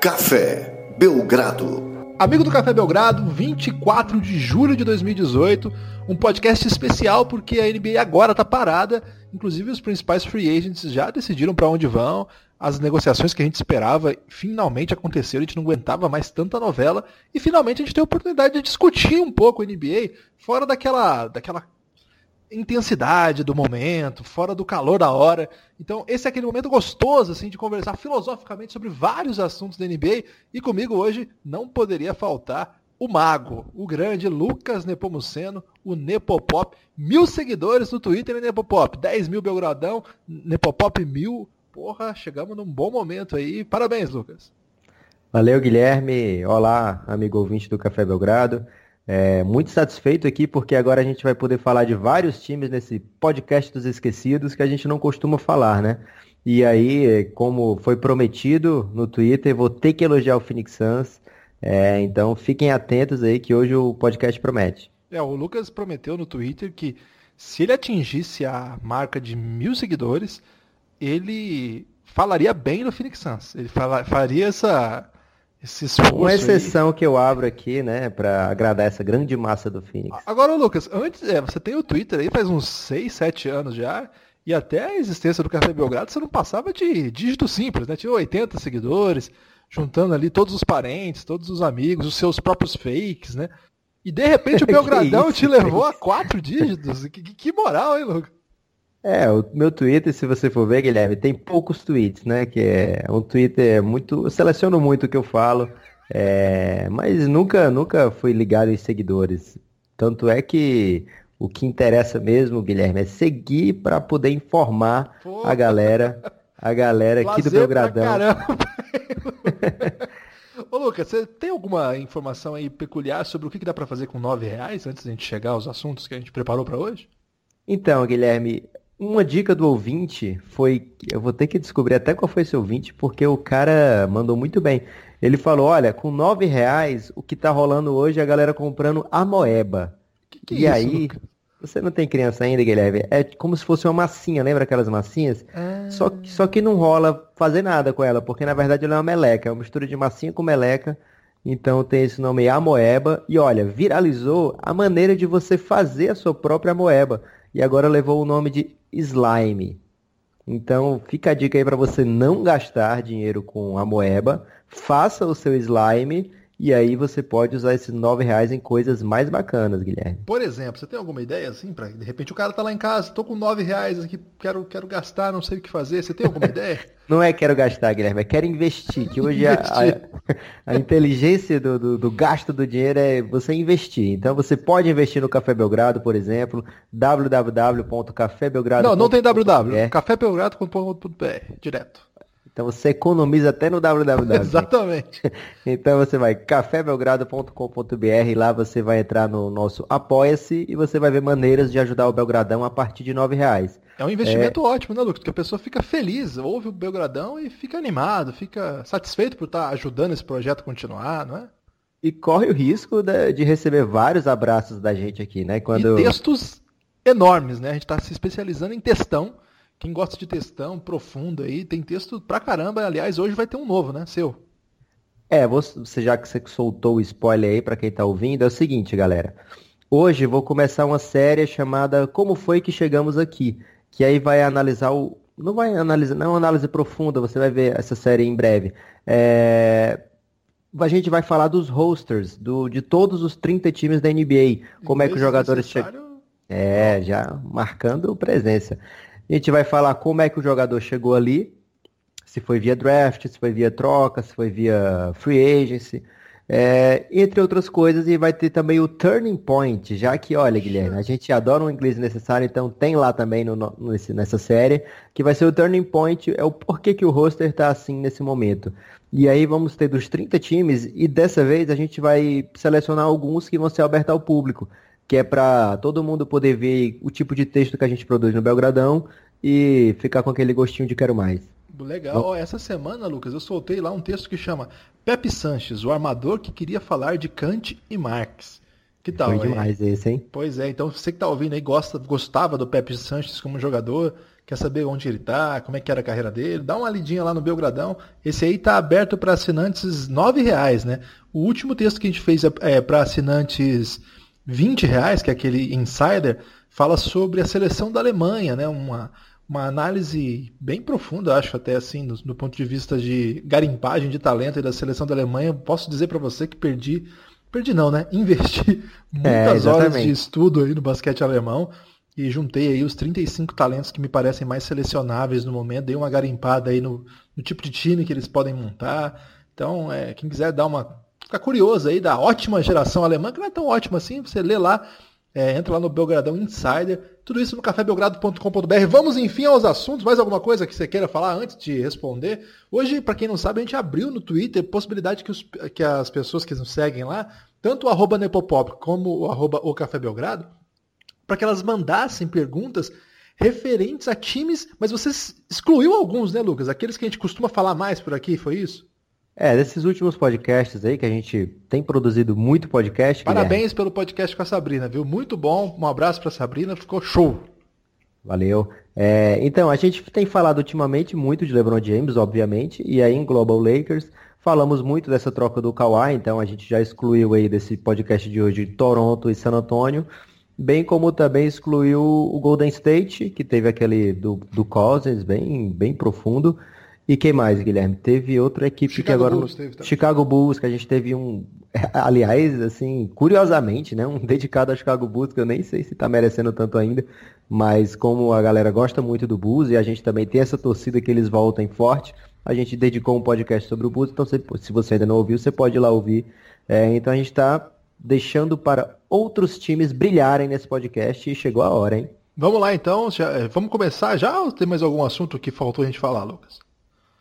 Café Belgrado. Amigo do Café Belgrado, 24 de julho de 2018, um podcast especial porque a NBA agora está parada, inclusive os principais free agents já decidiram para onde vão, as negociações que a gente esperava finalmente aconteceram, a gente não aguentava mais tanta novela e finalmente a gente tem a oportunidade de discutir um pouco a NBA fora daquela, daquela intensidade do momento, fora do calor da hora. Então, esse é aquele momento gostoso assim de conversar filosoficamente sobre vários assuntos da NBA e comigo hoje não poderia faltar o mago, o grande Lucas Nepomuceno, o Nepopop. Mil seguidores no Twitter, né, Nepopop? 10 mil Belgradão, Nepopop mil. Porra, chegamos num bom momento aí. Parabéns, Lucas. Valeu, Guilherme. Olá, amigo ouvinte do Café Belgrado. É, muito satisfeito aqui porque agora a gente vai poder falar de vários times nesse podcast dos esquecidos que a gente não costuma falar, né? E aí, como foi prometido no Twitter, vou ter que elogiar o Phoenix Suns. É, então fiquem atentos aí que hoje o podcast promete. É, o Lucas prometeu no Twitter que se ele atingisse a marca de mil seguidores, ele falaria bem do Phoenix Suns. Ele fala, faria essa, esse esforço. Uma exceção aí. que eu abro aqui, né, para agradar essa grande massa do Phoenix. Agora, Lucas, antes, é, você tem o Twitter aí faz uns 6, 7 anos já. E até a existência do Café Belgrado você não passava de dígito simples, né? Tinha 80 seguidores, juntando ali todos os parentes, todos os amigos, os seus próprios fakes, né? E de repente o Belgradão te levou a quatro dígitos. Que, que moral, hein, Lucas? É, o meu Twitter, se você for ver, Guilherme, tem poucos tweets, né? Que é um Twitter muito. Eu seleciono muito o que eu falo, é, mas nunca, nunca fui ligado em seguidores. Tanto é que o que interessa mesmo, Guilherme, é seguir para poder informar Pô. a galera, a galera aqui do Belgradão. Ô Lucas, você tem alguma informação aí peculiar sobre o que, dá para fazer com nove reais antes da gente chegar aos assuntos que a gente preparou para hoje? Então, Guilherme, uma dica do ouvinte foi. Eu vou ter que descobrir até qual foi esse ouvinte, porque o cara mandou muito bem. Ele falou: olha, com nove reais, o que tá rolando hoje é a galera comprando a moeba. Que que é e é aí, você não tem criança ainda, Guilherme? É como se fosse uma massinha, lembra aquelas massinhas? Ah. Só, só que não rola fazer nada com ela, porque na verdade ela é uma meleca, é uma mistura de massinha com meleca. Então tem esse nome Amoeba. E olha, viralizou a maneira de você fazer a sua própria moeba. E agora levou o nome de slime. Então fica a dica aí para você não gastar dinheiro com a moeba, faça o seu slime e aí você pode usar esses nove reais em coisas mais bacanas, Guilherme. Por exemplo, você tem alguma ideia assim para de repente o cara tá lá em casa, tô com nove reais aqui, quero quero gastar, não sei o que fazer. Você tem alguma ideia? Não é quero gastar, Guilherme, é quero investir. Que hoje investir. A, a, a, inteligência do, do, do, gasto do dinheiro é você investir. Então você pode investir no Café Belgrado, por exemplo, www.cafébelgrado. Não, não tem www. cafébelgrado.com.br, direto. Então você economiza até no www. Exatamente. Então você vai cafébelgrado.com.br, lá você vai entrar no nosso Apoia-se e você vai ver maneiras de ajudar o Belgradão a partir de nove reais. É um investimento é... ótimo, né, Lucas? Porque a pessoa fica feliz, ouve o Belgradão e fica animado, fica satisfeito por estar ajudando esse projeto a continuar, não é? E corre o risco de, de receber vários abraços da gente aqui, né? Quando... E textos enormes, né? A gente está se especializando em textão quem gosta de textão profundo aí, tem texto pra caramba. Aliás, hoje vai ter um novo, né? Seu. É, você já que você soltou o spoiler aí para quem tá ouvindo, é o seguinte, galera. Hoje vou começar uma série chamada Como foi que chegamos aqui, que aí vai analisar o não vai analisar, não é uma análise profunda, você vai ver essa série em breve. É... A gente vai falar dos rosters, do, de todos os 30 times da NBA, como é que os jogadores chegam. É, já marcando presença. A gente vai falar como é que o jogador chegou ali, se foi via draft, se foi via troca, se foi via free agency, é, entre outras coisas, e vai ter também o turning point, já que, olha, Guilherme, a gente adora um inglês necessário, então tem lá também no, no, nessa série, que vai ser o turning point, é o porquê que o roster está assim nesse momento. E aí vamos ter dos 30 times, e dessa vez a gente vai selecionar alguns que vão ser abertos ao público que é para todo mundo poder ver o tipo de texto que a gente produz no Belgradão e ficar com aquele gostinho de quero mais. Legal. Essa semana, Lucas, eu soltei lá um texto que chama Pepe Sanches, o armador que queria falar de Kant e Marx. Que tal? Foi demais esse, hein? Pois é, então você que tá ouvindo aí gosta, gostava do Pepe Sanches como jogador, quer saber onde ele está, como é que era a carreira dele, dá uma lidinha lá no Belgradão. Esse aí está aberto para assinantes R$ reais, né? O último texto que a gente fez é, para assinantes R$ reais, que é aquele insider, fala sobre a seleção da Alemanha, né? Uma, uma análise bem profunda, acho até assim, do, do, ponto de vista de garimpagem de talento e da seleção da Alemanha. Posso dizer para você que perdi, perdi não, né? Investi é, muitas é, horas de estudo aí no basquete alemão e juntei aí os 35 talentos que me parecem mais selecionáveis no momento. Dei uma garimpada aí no, no tipo de time que eles podem montar. Então, é, quem quiser dar uma ficar curioso aí da ótima geração alemã, que não é tão ótima assim, você lê lá é, entra lá no Belgradão Insider. Tudo isso no cafébelgrado.com.br. Vamos, enfim, aos assuntos. Mais alguma coisa que você queira falar antes de responder? Hoje, para quem não sabe, a gente abriu no Twitter possibilidade que, os, que as pessoas que nos seguem lá, tanto o arroba Nepopop como o arroba o Café Belgrado, para que elas mandassem perguntas referentes a times, mas você excluiu alguns, né, Lucas? Aqueles que a gente costuma falar mais por aqui, foi isso? É, desses últimos podcasts aí, que a gente tem produzido muito podcast. Parabéns Guilherme. pelo podcast com a Sabrina, viu? Muito bom. Um abraço para Sabrina, ficou show. Valeu. É, então, a gente tem falado ultimamente muito de LeBron James, obviamente, e aí em Global Lakers falamos muito dessa troca do Kawhi, então a gente já excluiu aí desse podcast de hoje Toronto e San Antonio, bem como também excluiu o Golden State, que teve aquele do, do Cousins, bem, bem profundo. E quem mais, Guilherme? Teve outra equipe Chicago que agora. Bulls teve Chicago Bulls, que a gente teve um. Aliás, assim, curiosamente, né? Um dedicado a Chicago Bulls, que eu nem sei se tá merecendo tanto ainda. Mas como a galera gosta muito do Bulls e a gente também tem essa torcida que eles voltem forte, a gente dedicou um podcast sobre o Bulls. Então, se você ainda não ouviu, você pode ir lá ouvir. É, então a gente está deixando para outros times brilharem nesse podcast e chegou a hora, hein? Vamos lá então, já, eh, vamos começar já ou tem mais algum assunto que faltou a gente falar, Lucas?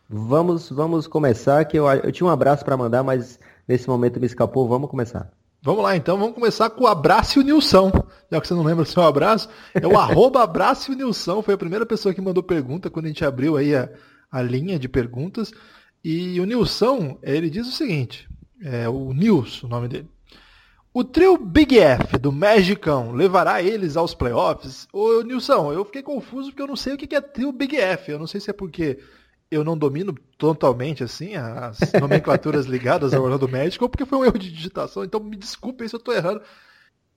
Vamos, vamos começar, que eu, eu tinha um abraço para mandar, mas nesse momento me escapou. Vamos começar. Vamos lá então, vamos começar com o abraço e o Nilson. Já que você não lembra do seu abraço, é o arroba abraço e o Nilson. Foi a primeira pessoa que mandou pergunta quando a gente abriu aí a, a linha de perguntas. E o Nilson, ele diz o seguinte: é o Nilson, o nome dele. O trio Big F do Magicão levará eles aos playoffs? Ô Nilson, eu fiquei confuso porque eu não sei o que é trio Big F. Eu não sei se é porque eu não domino totalmente assim as nomenclaturas ligadas ao Orlando Magic, ou porque foi um erro de digitação, então me desculpem se eu estou errando.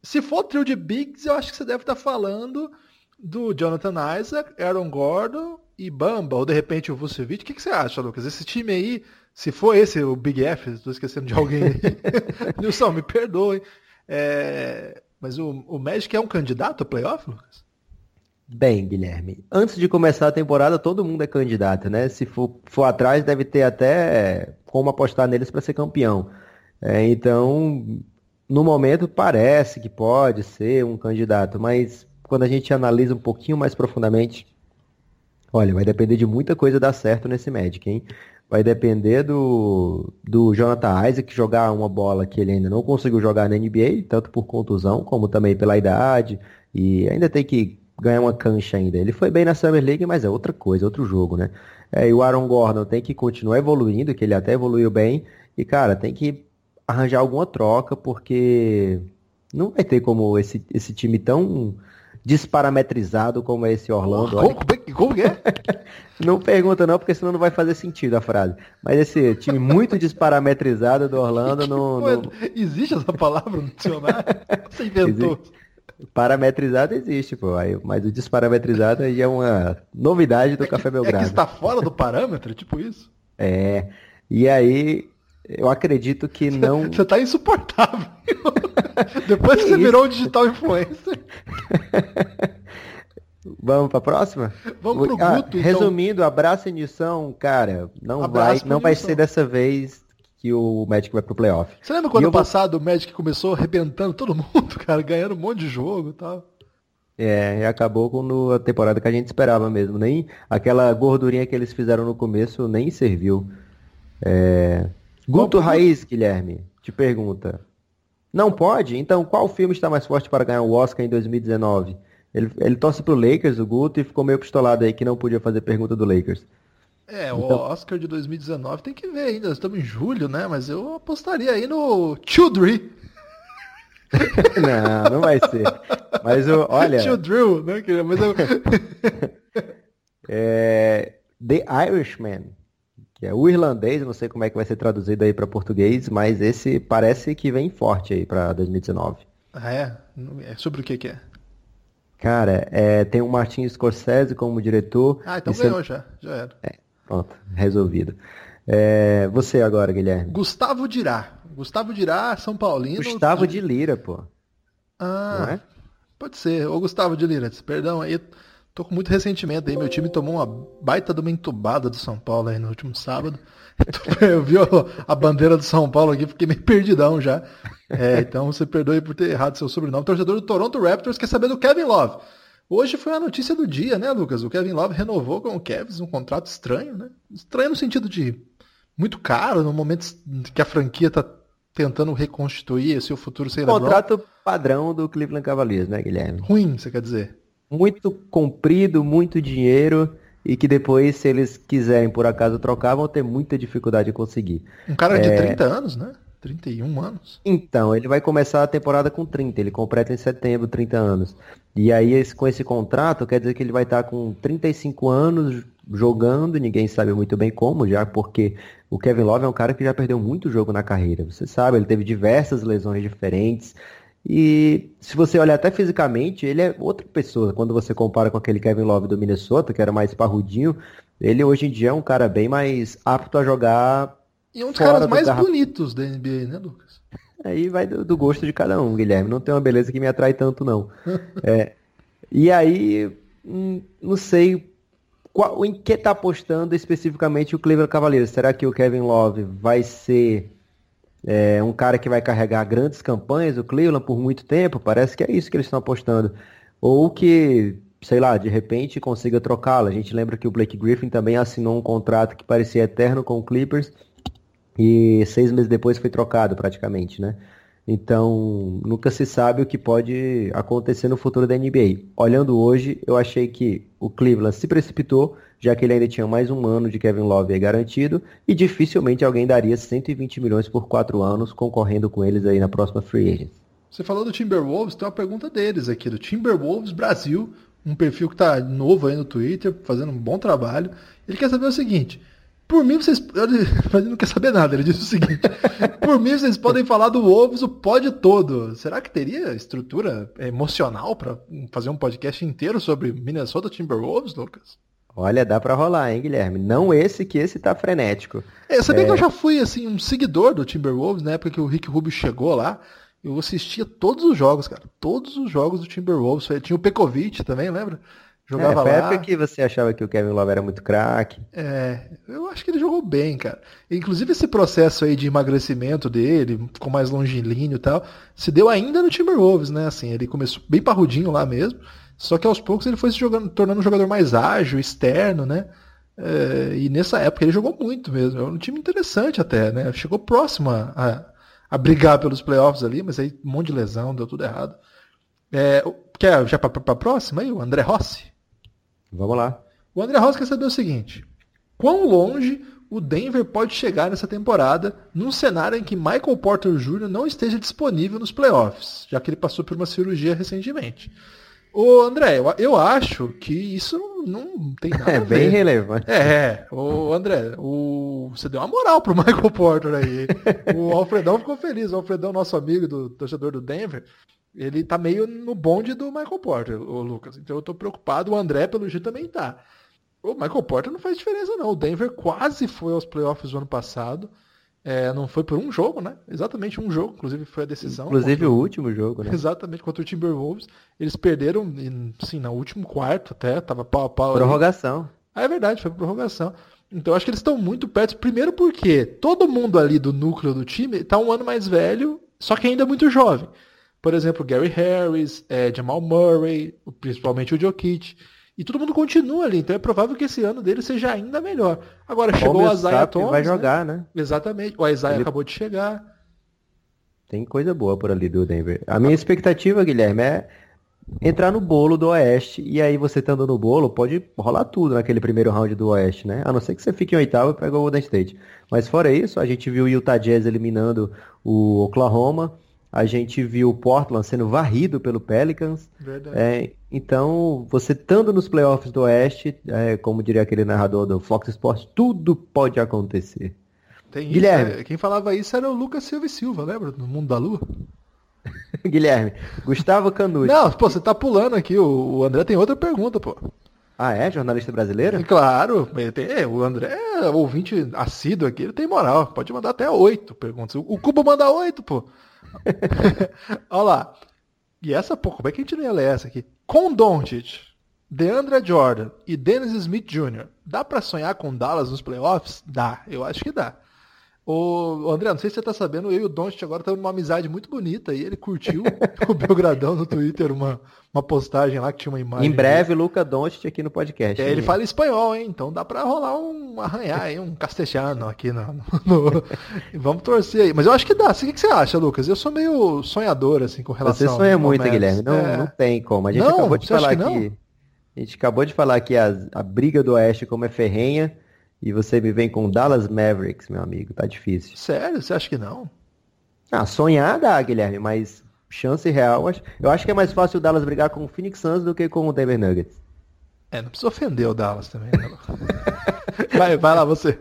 Se for trio de Bigs, eu acho que você deve estar falando do Jonathan Isaac, Aaron Gordon e Bamba, ou de repente o Vucevic. O que, que, você acha, Lucas? Esse time aí, se for esse o Big F, estou esquecendo de alguém aí. Nilson, me perdoe. É... Mas o, o Magic é um candidato a playoff, Lucas? Bem, Guilherme, antes de começar a temporada, todo mundo é candidato, né? Se for, for atrás, deve ter até como apostar neles para ser campeão. É, então, no momento, parece que pode ser um candidato, mas quando a gente analisa um pouquinho mais profundamente, olha, vai depender de muita coisa dar certo nesse Magic, hein? Vai depender do, do Jonathan Isaac jogar uma bola que ele ainda não conseguiu jogar na NBA, tanto por contusão como também pela idade, e ainda tem que ganhar uma cancha ainda. Ele foi bem na Summer League, mas é outra coisa, outro jogo, né? É, e o Aaron Gordon tem que continuar evoluindo, que ele até evoluiu bem. E, cara, tem que arranjar alguma troca, porque não vai ter como esse, esse time tão desparametrizado como é esse Orlando. Como, como que é? não pergunta não, porque senão não vai fazer sentido a frase. Mas esse time muito desparametrizado do Orlando não, não... Existe essa palavra no dicionário? Você inventou. Existe. Parametrizado existe, pô. Aí, mas o desparametrizado aí é uma novidade do é Café Belgrado. É que está fora do parâmetro, tipo isso? É. E aí, eu acredito que não. Você tá insuportável. Depois que, que você isso? virou um digital influencer. Vamos para a próxima? Vamos pro ah, Guto, então. Resumindo, abraço e Nilson, cara, não abraço vai, não vai ser dessa vez que o Magic vai pro playoff. Você lembra quando passado vou... o Magic começou arrebentando todo mundo, cara, ganhando um monte de jogo e tal? É, e acabou com a temporada que a gente esperava mesmo. Nem aquela gordurinha que eles fizeram no começo nem serviu. É... Guto qual... Raiz, Guilherme, te pergunta. Não pode? Então qual filme está mais forte para ganhar o Oscar em 2019? Ele, ele torce pro Lakers, o Guto, e ficou meio pistolado aí que não podia fazer pergunta do Lakers. É, então... o Oscar de 2019 tem que ver ainda. Estamos em julho, né? Mas eu apostaria aí no Childry. não, não vai ser. Mas o, olha. Childrew, né? Mas eu... É, The Irishman, que é o irlandês, não sei como é que vai ser traduzido aí para português, mas esse parece que vem forte aí para 2019. Ah, é? É sobre o que que é? Cara, é, tem o Martin Scorsese como diretor. Ah, então ganhou já, já era. É, pronto, resolvido. É, você agora, Guilherme. Gustavo Dirá. Gustavo Dirá, São Paulino. Gustavo de Lira, pô. Ah, é? pode ser. Ô Gustavo de Lira, perdão aí, tô com muito ressentimento aí. Meu time tomou uma baita de uma entubada do São Paulo aí no último sábado. Eu vi a bandeira do São Paulo aqui, fiquei meio perdidão já. É, então você perdoe por ter errado seu sobrenome. Torcedor do Toronto Raptors quer saber do Kevin Love. Hoje foi a notícia do dia, né, Lucas? O Kevin Love renovou com o Cavs um contrato estranho, né? Estranho no sentido de muito caro, no momento que a franquia tá tentando reconstituir o futuro sem LeBron. Contrato padrão do Cleveland Cavaliers, né, Guilherme? Ruim, você quer dizer? Muito comprido, muito dinheiro e que depois, se eles quiserem por acaso trocar, vão ter muita dificuldade em conseguir. Um cara de 30 anos, né? 31 anos. Então, ele vai começar a temporada com 30, ele completa em setembro 30 anos. E aí, esse- com esse contrato, quer dizer que ele vai estar com 35 anos jogando, ninguém sabe muito bem como, já porque o Kevin Love é um cara que já perdeu muito jogo na carreira. Você sabe, ele teve diversas lesões diferentes. E se você olhar até fisicamente, ele é outra pessoa. Quando você compara com aquele Kevin Love do Minnesota, que era mais parrudinho, ele hoje em dia é um cara bem mais apto a jogar E um dos caras mais bonitos da NBA, né, Lucas? Aí vai do, do gosto de cada um, Guilherme. Não tem uma beleza que me atrai tanto, não. É, e aí, hum, não sei qual, em que tá apostando especificamente o Cleveland Cavaliers. Será que o Kevin Love vai ser é, um cara que vai carregar grandes campanhas do Cleveland por muito tempo? Parece que é isso que eles estão apostando. Ou que, sei lá, de repente consiga trocá-lo. A gente lembra que o Blake Griffin também assinou um contrato que parecia eterno com o Clippers e seis meses depois foi trocado praticamente, né? Então, nunca se sabe o que pode acontecer no futuro da NBA. Olhando hoje, eu achei que o Cleveland se precipitou, já que ele ainda tinha mais um ano de Kevin Love garantido, e dificilmente alguém daria 120 milhões por quatro anos concorrendo com eles aí na próxima free agent. Você falou do Timberwolves, tem uma pergunta deles aqui, do Timberwolves Brasil, um perfil que tá novo aí no Twitter, fazendo um bom trabalho. Ele quer saber o seguinte. Por mim, vocês. Ele não quer saber nada, ele disse o seguinte. Por mim, vocês podem falar do Wolves o pod todo. Será que teria estrutura emocional para fazer um podcast inteiro sobre Minnesota Timberwolves, Lucas? Olha, dá pra rolar, hein, Guilherme? Não esse, que esse tá frenético. É, eu sabia que eu já fui assim um seguidor do Timberwolves na época que o Rick Rubio chegou lá. Eu assistia todos os jogos, cara. Todos os jogos do Timberwolves. Tinha o Pekovic também, lembra? Jogava é, lá. época que você achava que o Kevin Love era muito craque. É, eu acho que ele jogou bem, cara. Inclusive esse processo aí de emagrecimento dele, ficou mais longilíneo e tal, se deu ainda no Timberwolves, né? Assim, ele começou bem parrudinho lá mesmo. Só que aos poucos ele foi se jogando, tornando um jogador mais ágil, externo, né? É, e nessa época ele jogou muito mesmo. É um time interessante até, né? Chegou próximo a, a, a brigar pelos playoffs ali, mas aí um monte de lesão, deu tudo errado. É, quer já para a próxima aí, o André Rossi? Vamos lá. O André Rossi quer saber o seguinte: quão longe o Denver pode chegar nessa temporada num cenário em que Michael Porter Jr. não esteja disponível nos playoffs, já que ele passou por uma cirurgia recentemente? Ô André, eu, eu acho que isso não, tem nada É a ver. bem relevante. É, o André, o... você deu uma moral pro Michael Porter aí. O Alfredão ficou feliz. O Alfredão, nosso amigo do torcedor do Denver, ele tá meio no bonde do Michael Porter, o Lucas. Então eu tô preocupado. O André, pelo jeito, também tá. O Michael Porter não faz diferença, não. O Denver quase foi aos playoffs do ano passado. É, não foi por um jogo, né? Exatamente um jogo, inclusive foi a decisão. Inclusive o último jogo, né? Exatamente, contra o Timberwolves. Eles perderam, sim, no último quarto até, tava pau a pau. Prorrogação. Ah, é verdade, foi prorrogação. Então acho que eles estão muito perto. Primeiro porque todo mundo ali do núcleo do time está um ano mais velho, só que ainda muito jovem. Por exemplo, Gary Harris, eh, Jamal Murray, principalmente o Jokic. E todo mundo continua ali, então é provável que esse ano dele seja ainda melhor. Agora chegou o Isaiah Thomas. vai né? jogar, né? Exatamente. O Isaiah Ele- acabou de chegar. Tem coisa boa por ali do Denver. A minha expectativa, Guilherme, é entrar no bolo do Oeste. E aí você estando no bolo, pode rolar tudo naquele primeiro round do Oeste, né? A não ser que você fique em oitavo e pegue o Golden State. Mas fora isso, a gente viu o Utah Jazz eliminando o Oklahoma. A gente viu o Portland sendo varrido pelo Pelicans. É, então, você estando nos playoffs do Oeste, é, como diria aquele narrador do Fox Sports, tudo pode acontecer. Tem Guilherme. Isso, é, quem falava isso era o Lucas Silva e Silva, lembra? No Mundo da Lua. Guilherme, Gustavo Canucci. Não, pô, você tá pulando aqui. O, o André tem outra pergunta, pô. Ah, é? Jornalista brasileiro? Claro, tem, é, o André é ouvinte assíduo aqui, ele tem moral. Pode mandar até oito perguntas. O Cubo manda oito, pô. Olha lá. E essa, pô, como é que a gente não ia ler essa aqui? Com Doncic, DeAndre Jordan e Dennis Smith Jr., dá para sonhar com Dallas nos playoffs? Dá, eu acho que dá. Ô, André, não sei se você tá sabendo, eu e o Doncic agora estamos numa amizade muito bonita e ele curtiu o Belgradão no Twitter, uma, uma postagem lá que tinha uma imagem. Em breve, Luca Doncic aqui no podcast. É, ele fala espanhol, hein? Então dá pra rolar um arranhar aí, um castelhano aqui no, no... Vamos torcer aí. Mas eu acho que dá. O que, que você acha, Lucas? Eu sou meio sonhador, assim, com relação Você sonha muito, Guilherme. Não, é... não tem como. A gente não, acabou de falar aqui. A gente acabou de falar que a, a briga do Oeste como é ferrenha. E você me vem com Dallas Mavericks, meu amigo, tá difícil. Sério? Você acha que não? Ah, sonhar dá, Guilherme, mas chance real, eu acho que é mais fácil o Dallas brigar com o Phoenix Suns do que com o Denver Nuggets. É, não precisa ofender o Dallas também. Né? vai, vai lá, você.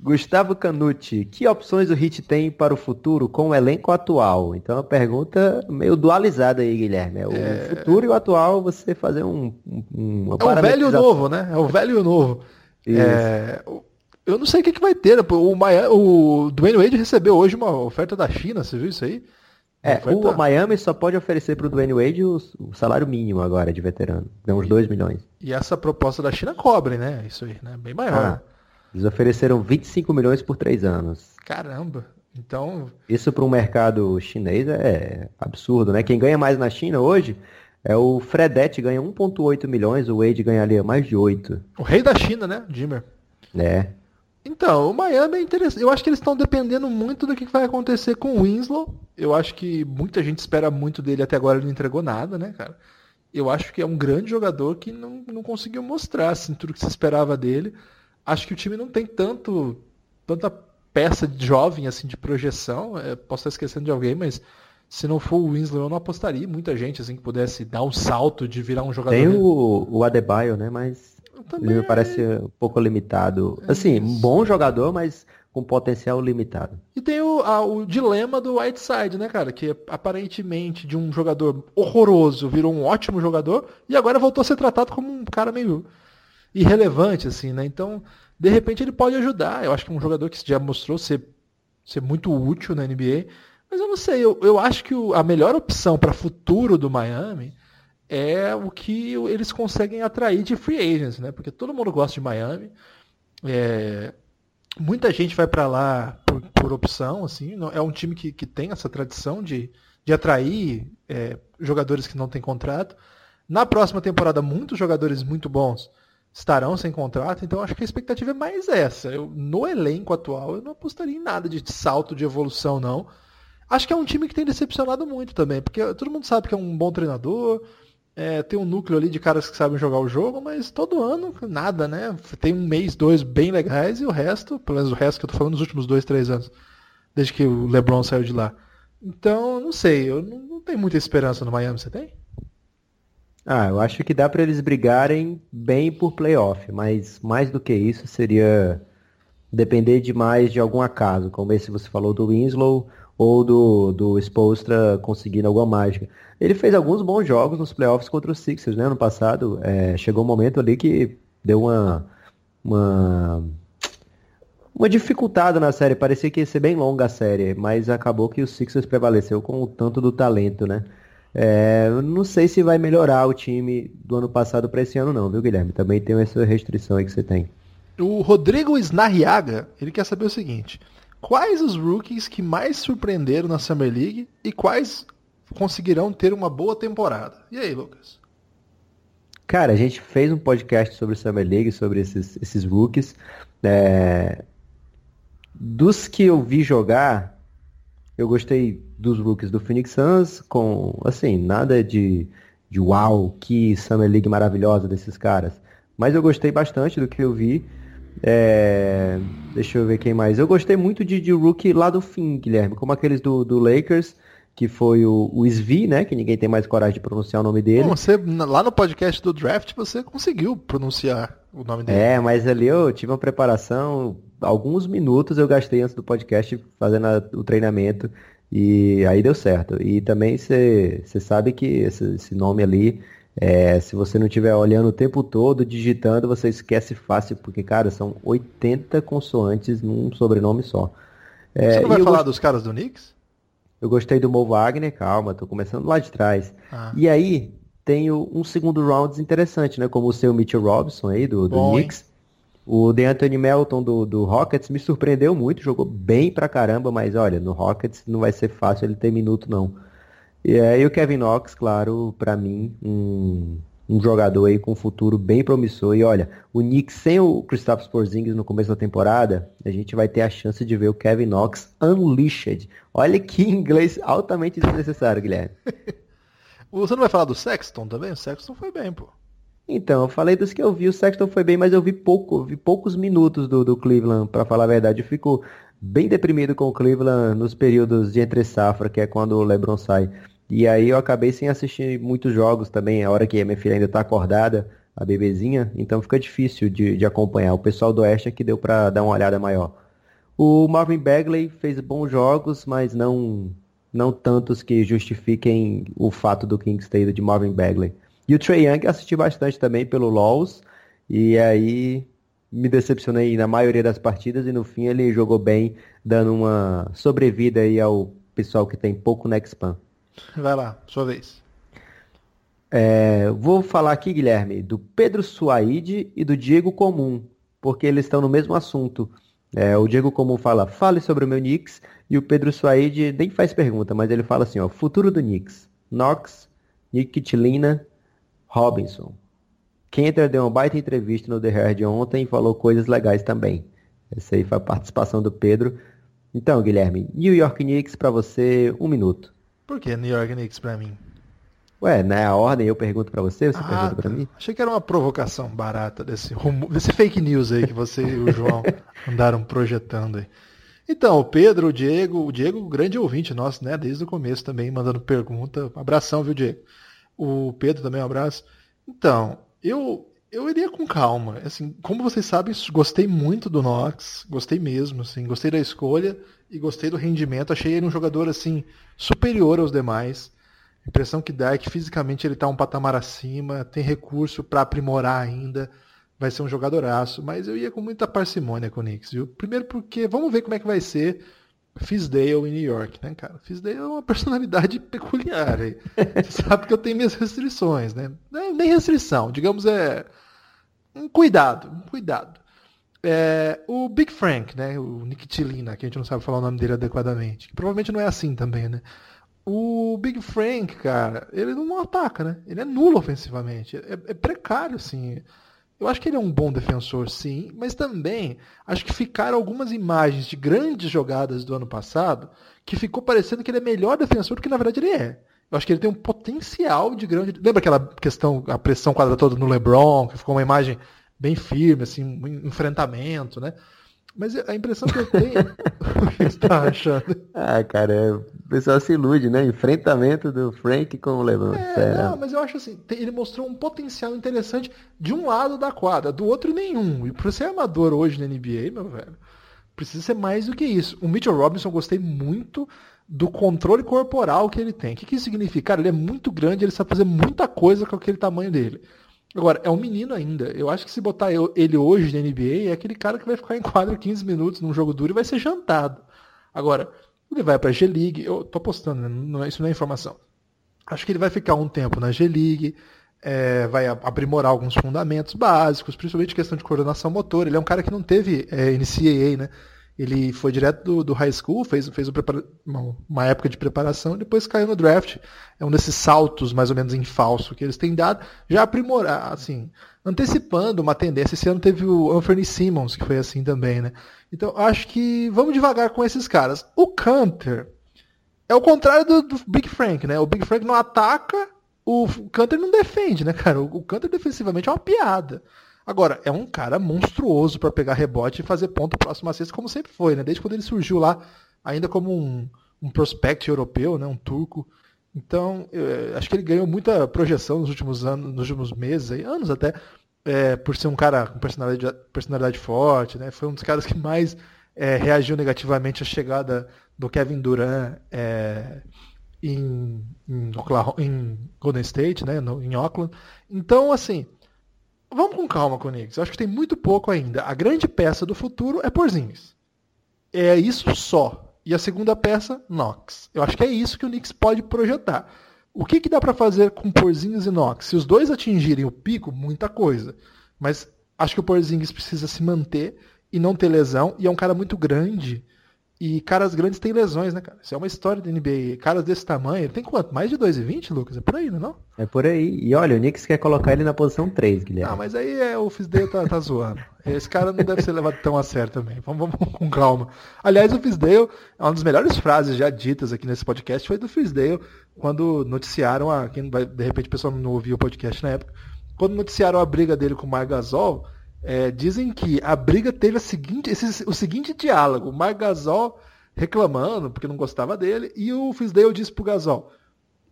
Gustavo Canucci, que opções o Hit tem para o futuro com o elenco atual? Então, é uma pergunta meio dualizada aí, Guilherme. É o é... futuro e o atual, você fazer um... um é o velho e o novo, né? É o velho e o novo. É, eu não sei o que, que vai ter. Né? O, Miami, o Dwayne Wade recebeu hoje uma oferta da China, você viu isso aí? É, oferta... o Miami só pode oferecer para o Dwayne Wade o, o, salário mínimo agora de veterano. Deu uns 2 milhões. E essa proposta da China cobre, né? Isso aí, né? Bem maior. Ah, eles ofereceram 25 milhões por 3 anos. Caramba! Então. Isso para um mercado chinês é absurdo, né? Quem ganha mais na China hoje é o Fredette ganha 1.8 milhões, o Wade ganharia mais de 8. O rei da China, né, Dimmer? É. Então, o Miami é interessante. Eu acho que eles estão dependendo muito do que vai acontecer com o Winslow. Eu acho que muita gente espera muito dele, até agora ele não entregou nada, né, cara? Eu acho que é um grande jogador que não, não conseguiu mostrar assim, tudo que se esperava dele. Acho que o time não tem tanto tanta peça de jovem assim de projeção. É, posso estar esquecendo de alguém, mas se não for o Winslow, eu não apostaria. Muita gente assim que pudesse dar um salto de virar um jogador. Tem o, o Adebayo, né? Mas ele me parece um pouco limitado. É assim, um bom jogador, mas com potencial limitado. E tem o, a, o dilema do Whiteside, né, cara? Que aparentemente de um jogador horroroso virou um ótimo jogador e agora voltou a ser tratado como um cara meio irrelevante, assim, né? Então, de repente ele pode ajudar. Eu acho que é um jogador que já mostrou ser, ser muito útil na NBA. Mas eu não sei, eu, eu acho que o, a melhor opção para futuro do Miami é o que eles conseguem atrair de free agents, né? Porque todo mundo gosta de Miami. É, muita gente vai para lá por, por, opção, assim. É um time que, que tem essa tradição de, de atrair é, jogadores que não têm contrato. Na próxima temporada, muitos jogadores muito bons estarão sem contrato, então acho que a expectativa é mais essa. Eu, no elenco atual, eu não apostaria em nada de salto de evolução, não. Acho que é um time que tem decepcionado muito também, porque todo mundo sabe que é um bom treinador, é, tem um núcleo ali de caras que sabem jogar o jogo, mas todo ano nada, né? Tem um mês, dois bem legais e o resto, pelo menos o resto que eu tô falando nos últimos dois, três anos, desde que o LeBron saiu de lá. Então, não sei, eu não, não tenho muita esperança no Miami, você tem? Ah, eu acho que dá para eles brigarem bem por playoff, mas mais do que isso seria depender demais de algum acaso, como esse você falou do Winslow ou do, do Spolstra conseguindo alguma mágica. Ele fez alguns bons jogos nos playoffs contra os Sixers, né? Ano passado, é, chegou um momento ali que deu uma, uma, uma dificultada na série. Parecia que ia ser bem longa a série, mas acabou que o Sixers prevaleceu com o tanto do talento, né? É, não sei se vai melhorar o time do ano passado para esse ano não, viu, Guilherme? Também tem essa restrição aí que você tem. O Rodrigo Snarriaga, ele quer saber o seguinte quais os rookies que mais surpreenderam na Summer League e quais conseguirão ter uma boa temporada. E aí, Lucas? Cara, a gente fez um podcast sobre Summer League, sobre esses, esses rookies. É... Dos que eu vi jogar, eu gostei dos rookies do Phoenix Suns, com, assim, nada de, de uau, que Summer League maravilhosa desses caras. Mas eu gostei bastante do que eu vi. É... Deixa eu ver quem mais. Eu gostei muito de, de rookie lá do fim, Guilherme, como aqueles do, do Lakers, que foi o, o Svi, né? Que ninguém tem mais coragem de pronunciar o nome dele. Bom, você, lá no podcast do draft você conseguiu pronunciar o nome dele. É, mas ali eu tive uma preparação, alguns minutos eu gastei antes do podcast fazendo a, o treinamento e aí deu certo. E também você sabe que esse, esse nome ali, é, se você não estiver olhando o tempo todo, digitando, você esquece fácil, porque, cara, são 80 consoantes num sobrenome só. É, você não vai falar gost... dos caras do Knicks? Eu gostei do Mo Wagner, calma, tô começando lá de trás. Ah. E aí, tenho um segundo round interessante, né? Como o seu Mitchell Robinson aí, do, do Knicks. Hein? O DeAnthony Melton do, do Rockets me surpreendeu muito, jogou bem pra caramba, mas olha, no Rockets não vai ser fácil ele ter minuto, não. E aí o Kevin Knox, claro, para mim, um, um jogador aí com um futuro bem promissor. E olha, o Knicks sem o Kristaps Porzingis no começo da temporada, a gente vai ter a chance de ver o Kevin Knox unleashed. Olha que inglês altamente desnecessário, Guilherme. Você não vai falar do Sexton também? O Sexton foi bem, pô. Então, eu falei dos que eu vi, o Sexton foi bem, mas eu vi pouco, vi poucos minutos do, do Cleveland, para falar a verdade. Eu fico bem deprimido com o Cleveland nos períodos de entre safra, que é quando o LeBron sai. E aí eu acabei sem assistir muitos jogos também, a hora que a minha filha ainda está acordada, a bebezinha, então fica difícil de, de acompanhar. O pessoal do Oeste é que deu para dar uma olhada maior. O Marvin Bagley fez bons jogos, mas não não tantos que justifiquem o fato do Kings ter ido de Marvin Bagley. E o Trey Young assisti bastante também pelo LoLs, e aí me decepcionei na maioria das partidas, e no fim ele jogou bem, dando uma sobrevida aí ao pessoal que tem pouco Nexpan. Vai lá, sua vez. É, vou falar aqui, Guilherme, do Pedro Suaide e do Diego Comum, porque eles estão no mesmo assunto. É, o Diego Comum fala, fale sobre o meu Knicks, e o Pedro Suaide nem faz pergunta, mas ele fala assim, ó, futuro do Knicks, Knox, Nick Kitlina, Robinson. Kenter deu uma baita entrevista no The Herd ontem e falou coisas legais também. Essa aí foi a participação do Pedro. Então, Guilherme, New York Knicks para você, um minuto. Por que New York Knicks para mim? Ué, na é ordem eu pergunto para você, você ah, pergunta para tá. mim? Achei que era uma provocação barata desse, desse fake news aí que você e o João andaram projetando aí. Então, o Pedro, o Diego, o Diego, grande ouvinte nosso, né? Desde o começo também, mandando pergunta. Abração, viu, Diego? O Pedro também, um abraço. Então, eu eu iria com calma. Assim, como vocês sabem, gostei muito do Knox, gostei mesmo, assim, gostei da escolha e gostei do rendimento. Achei ele um jogador assim superior aos demais. A impressão que dá é que fisicamente ele está um patamar acima, tem recurso para aprimorar ainda vai ser um jogadoraço, mas eu ia com muita parcimônia com o Knicks, viu? Primeiro porque vamos ver como é que vai ser Fisdale em New York, né, cara? Fisdale é uma personalidade peculiar. Você sabe que eu tenho minhas restrições, né? Não, nem restrição, digamos é um cuidado, um cuidado. É, o Big Frank, né? O Nick Tilina, que a gente não sabe falar o nome dele adequadamente. Que provavelmente não é assim também, né? O Big Frank, cara, ele não ataca, né? Ele é nulo ofensivamente. É, é precário, assim. Eu acho que ele é um bom defensor, sim, mas também acho que ficaram algumas imagens de grandes jogadas do ano passado que ficou parecendo que ele é melhor defensor do que na verdade ele é. Eu acho que ele tem um potencial de grande. Lembra aquela questão, a pressão quadra toda no LeBron, que ficou uma imagem bem firme, assim, um enfrentamento, né? Mas a impressão que eu tenho. o que você está achando? Ah, cara, é, o pessoal se ilude, né? Enfrentamento do Frank com o LeBron. É, não, mas eu acho assim, ele mostrou um potencial interessante de um lado da quadra, do outro nenhum. E para ser amador hoje na NBA, meu velho, precisa ser mais do que isso. O Mitchell Robinson, eu gostei muito do controle corporal que ele tem. O que, que isso significa? Cara, ele é muito grande, ele sabe fazer muita coisa com aquele tamanho dele. Agora, é um menino ainda. Eu acho que se botar ele hoje na NBA, é aquele cara que vai ficar em quadro 15 minutos num jogo duro e vai ser jantado. Agora, ele vai para a G-League, eu tô apostando, né? não, é, isso não é informação. Acho que ele vai ficar um tempo na G-League, é, vai aprimorar alguns fundamentos básicos, principalmente questão de coordenação motor. Ele é um cara que não teve é, NCAA, né? Ele foi direto do, do high school, fez, fez uma, uma, época de preparação, depois caiu no draft. É um desses saltos, mais ou menos em falso, que eles têm dado, já aprimorar, assim, antecipando uma tendência. Esse ano teve o Anthony Simmons, que foi assim também, né? Então, acho que vamos devagar com esses caras. O Canter é o contrário do, do Big Frank, né? O Big Frank não ataca, o Canter não defende, né, cara? O, o Canter defensivamente é uma piada. Agora, é um cara monstruoso para pegar rebote e fazer ponto próximo a sexta, como sempre foi, né? Desde quando ele surgiu lá, ainda como um, um prospect europeu, né, um turco. Então, eu, acho que ele ganhou muita projeção nos últimos anos, nos últimos meses, aí, anos até, é, por ser um cara com personalidade, personalidade forte, né? Foi um dos caras que mais é, reagiu negativamente à chegada do Kevin Durant é, em, em, Oklahoma, em, Golden State, né? No, em Oakland. Então, assim, vamos com calma com o Knicks. Eu acho que tem muito pouco ainda. A grande peça do futuro é Porzingis. É isso só. E a segunda peça, Knox. Eu acho que é isso que o Knicks pode projetar. O que, que dá para fazer com Porzingis e Knox? Se os dois atingirem o pico, muita coisa. Mas acho que o Porzingis precisa se manter e não ter lesão. E é um cara muito grande e caras grandes têm lesões, né, cara? Isso é uma história da NBA. Caras desse tamanho, ele tem quanto? Mais de 2,20, Lucas? É por aí, não é não? É por aí. E olha, o Knicks quer colocar ele na posição 3, Guilherme. Ah, mas aí é, o Fisdale tá, tá zoando. Esse cara não deve ser levado tão a sério também. Vamos, vamos com calma. Aliás, o Fisdale, uma das melhores frases já ditas aqui nesse podcast foi do Fisdale, quando noticiaram a. Quem vai, de repente o pessoal não ouviu o podcast na época. Quando noticiaram a briga dele com o Margasol, é, dizem que a briga teve a seguinte, esse, o seguinte diálogo. O Margasol reclamando porque não gostava dele, e o Fisdale disse pro Gasol: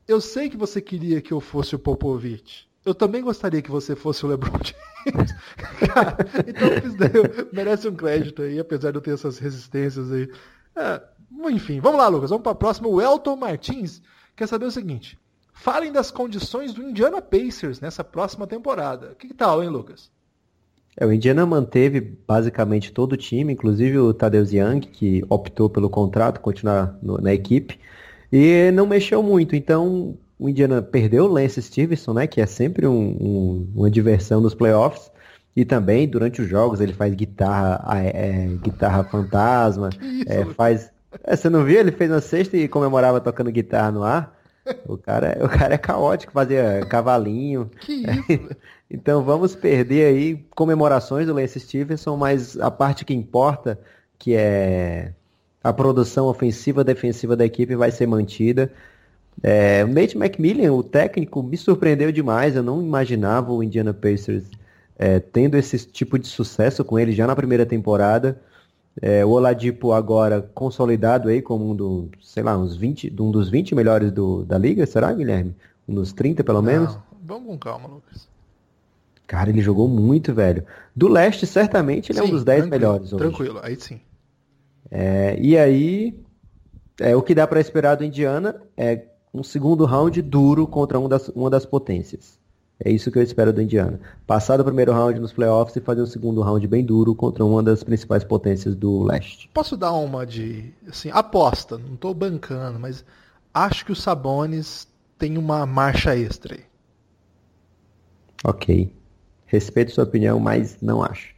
Eu sei que você queria que eu fosse o Popovich. Eu também gostaria que você fosse o LeBron James. Cara, então o Fisdale merece um crédito aí, apesar de eu ter essas resistências aí. É, enfim, vamos lá, Lucas. Vamos para a próxima. O Elton Martins quer saber o seguinte: falem das condições do Indiana Pacers nessa próxima temporada. Que, que tal, hein, Lucas? É, o Indiana manteve basicamente todo o time, inclusive o Tadeusz Young, que optou pelo contrato, continuar no, na equipe, e não mexeu muito. Então, o Indiana perdeu o Lance Stevenson, né, que é sempre um, um, uma diversão nos playoffs, e também durante os jogos ele faz guitarra, é, guitarra fantasma, é, faz. É, você não viu? Ele fez uma sexta e comemorava tocando guitarra no ar. O cara, é, o cara é caótico, fazia cavalinho. Que isso? Então vamos perder aí comemorações do Lance Stevenson, mas a parte que importa, que é a produção ofensiva defensiva da equipe, vai ser mantida. É, o Nate McMillan, o técnico, me surpreendeu demais. Eu não imaginava o Indiana Pacers é, tendo esse tipo de sucesso com ele já na primeira temporada. É, o Oladipo agora consolidado aí como um dos, sei lá, uns 20, um dos 20 melhores do, da liga, será, Guilherme? Um dos 30 pelo menos? Não, vamos com calma, Lucas. Cara, ele jogou muito, velho. Do leste, certamente, ele sim, é um dos 10 melhores. Hoje. Tranquilo, aí sim. É, e aí, é, o que dá para esperar do Indiana é um segundo round duro contra um das, uma das potências. É isso que eu espero do Indiana. Passar do primeiro round nos playoffs e fazer um segundo round bem duro contra uma das principais potências do leste. Posso dar uma de, assim, aposta, não estou bancando, mas acho que o Sabonis tem uma marcha extra aí. Ok. Respeito sua opinião, mas não acho.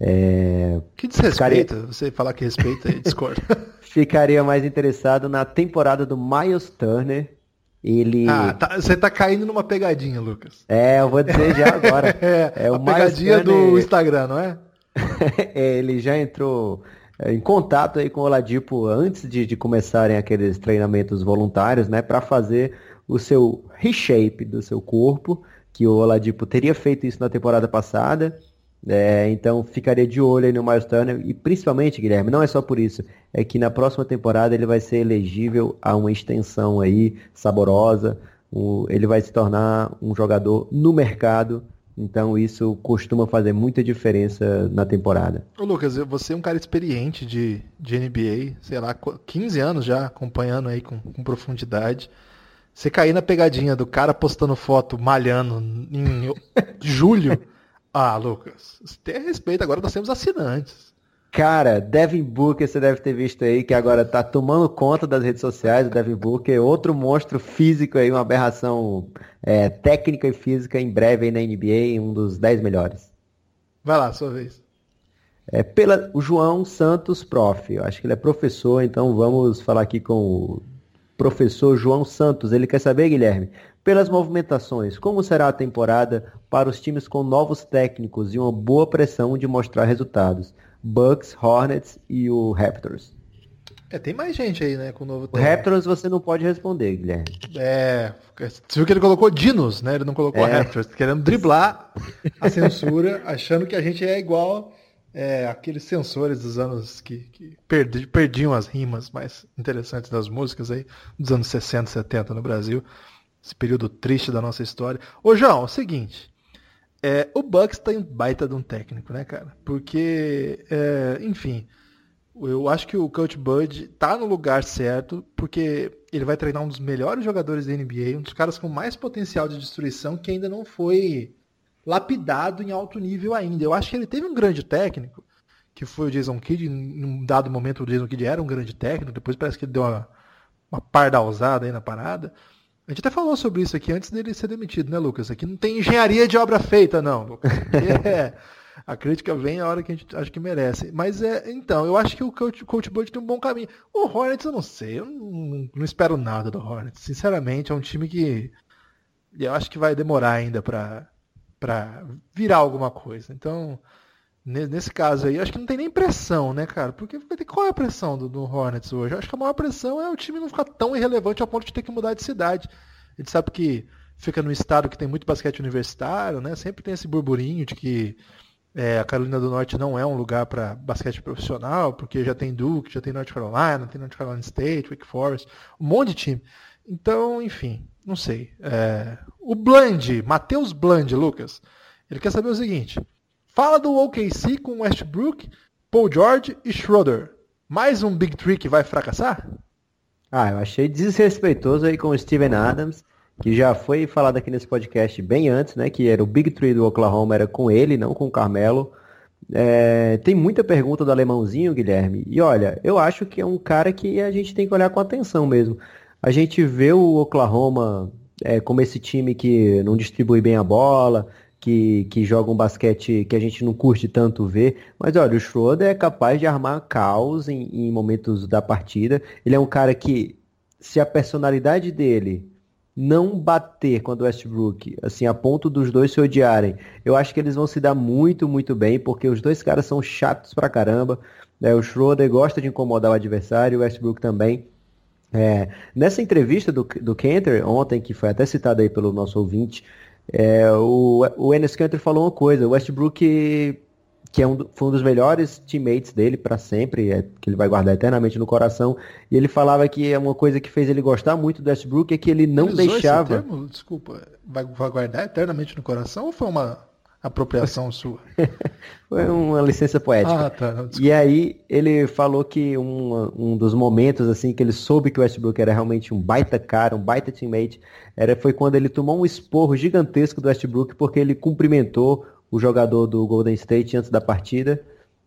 É... Que desrespeito Ficaria... você falar que respeita e discorda. Ficaria mais interessado na temporada do Miles Turner. Ele... Ah, tá, você tá caindo numa pegadinha, Lucas. É, eu vou dizer já agora. é, é a pegadinha Turner... do Instagram, não é? é? Ele já entrou é, em contato aí com o Oladipo antes de, de começarem aqueles treinamentos voluntários, né, para fazer o seu reshape do seu corpo que o Oladipo teria feito isso na temporada passada. É, então ficaria de olho aí no Miles Turner e principalmente, Guilherme, não é só por isso, é que na próxima temporada ele vai ser elegível a uma extensão aí saborosa, ele vai se tornar um jogador no mercado, então isso costuma fazer muita diferença na temporada. Ô Lucas, você é um cara experiente de, de NBA, sei lá, 15 anos já acompanhando aí com, com profundidade. Você cair na pegadinha do cara postando foto malhando em julho. Ah, Lucas, tenha respeito, agora nós temos assinantes. Cara, Devin Booker, você deve ter visto aí, que agora tá tomando conta das redes sociais, o Devin Booker, outro monstro físico aí, uma aberração é, técnica e física em breve aí na NBA, um dos 10 melhores. Vai lá, sua vez. É, pela, o João Santos, prof. Eu acho que ele é professor, então vamos falar aqui com o professor João Santos. Ele quer saber, Guilherme, pelas movimentações, como será a temporada para os times com novos técnicos e uma boa pressão de mostrar resultados? Bucks, Hornets e o Raptors. É, tem mais gente aí, né, com o novo técnico. O Raptors você não pode responder, Guilherme. É, você viu que ele colocou Dinos, né? Ele não colocou é. Raptors, querendo driblar a censura, achando que a gente é igual é, aqueles sensores dos anos que, que perdi, perdiam as rimas mais interessantes das músicas aí, dos anos 60, 70 no Brasil. Esse período triste da nossa história. Ô, João, é o seguinte. É, o Bucks tá baita de um técnico, né, cara? Porque, é, enfim, eu acho que o Coach Bud tá no lugar certo, porque ele vai treinar um dos melhores jogadores da NBA, um dos caras com mais potencial de destruição que ainda não foi lapidado em alto nível ainda. Eu acho que ele teve um grande técnico, que foi o Jason Kidd. Em um dado momento, o Jason Kidd era um grande técnico, depois parece que ele deu uma, uma pardalzada aí na parada. A gente até falou sobre isso aqui antes dele ser demitido, né, Lucas? Aqui não tem engenharia de obra feita, não, Lucas. É, a crítica vem a hora que a gente acha que merece. Mas é, então, eu acho que o Coach, Coach Bud tem um bom caminho. O Hornets, eu não sei, eu não, não espero nada do Hornets. Sinceramente, é um time que eu acho que vai demorar ainda para para virar alguma coisa. Então, nesse caso aí, acho que não tem nem pressão, né, cara? Porque qual é a pressão do, do Hornets hoje? Eu acho que a maior pressão é o time não ficar tão irrelevante ao ponto de ter que mudar de cidade. A gente sabe que fica no estado que tem muito basquete universitário, né? Sempre tem esse burburinho de que é, a Carolina do Norte não é um lugar para basquete profissional, porque já tem Duke, já tem North Carolina, tem North Carolina State, Wake Forest, um monte de time. Então, enfim, não sei. É... O Bland, Matheus Bland, Lucas, ele quer saber o seguinte. Fala do OKC com Westbrook, Paul George e Schroeder. Mais um Big Three que vai fracassar? Ah, eu achei desrespeitoso aí com o Steven Adams, que já foi falado aqui nesse podcast bem antes, né? Que era o Big Three do Oklahoma, era com ele, não com o Carmelo. É, tem muita pergunta do alemãozinho, Guilherme. E olha, eu acho que é um cara que a gente tem que olhar com atenção mesmo. A gente vê o Oklahoma é, como esse time que não distribui bem a bola, que, que joga um basquete que a gente não curte tanto ver. Mas olha, o Schroeder é capaz de armar caos em, em momentos da partida. Ele é um cara que, se a personalidade dele não bater quando o Westbrook, assim, a ponto dos dois se odiarem, eu acho que eles vão se dar muito, muito bem, porque os dois caras são chatos pra caramba. Né? O Schroeder gosta de incomodar o adversário, o Westbrook também. É, nessa entrevista do, do Cantor, ontem, que foi até citada aí pelo nosso ouvinte, é, o, o Enes Cantor falou uma coisa, o Westbrook, que é um, foi um dos melhores teammates dele para sempre, é, que ele vai guardar eternamente no coração, e ele falava que é uma coisa que fez ele gostar muito do Westbrook é que ele não ele deixava... Desculpa, vai, vai guardar eternamente no coração ou foi uma apropriação sua. Foi uma licença poética. Ah, tá. e aí ele falou que um, um dos momentos assim que ele soube que o Westbrook era realmente um baita cara, um baita teammate, era, foi quando ele tomou um esporro gigantesco do Westbrook porque ele cumprimentou o jogador do Golden State antes da partida.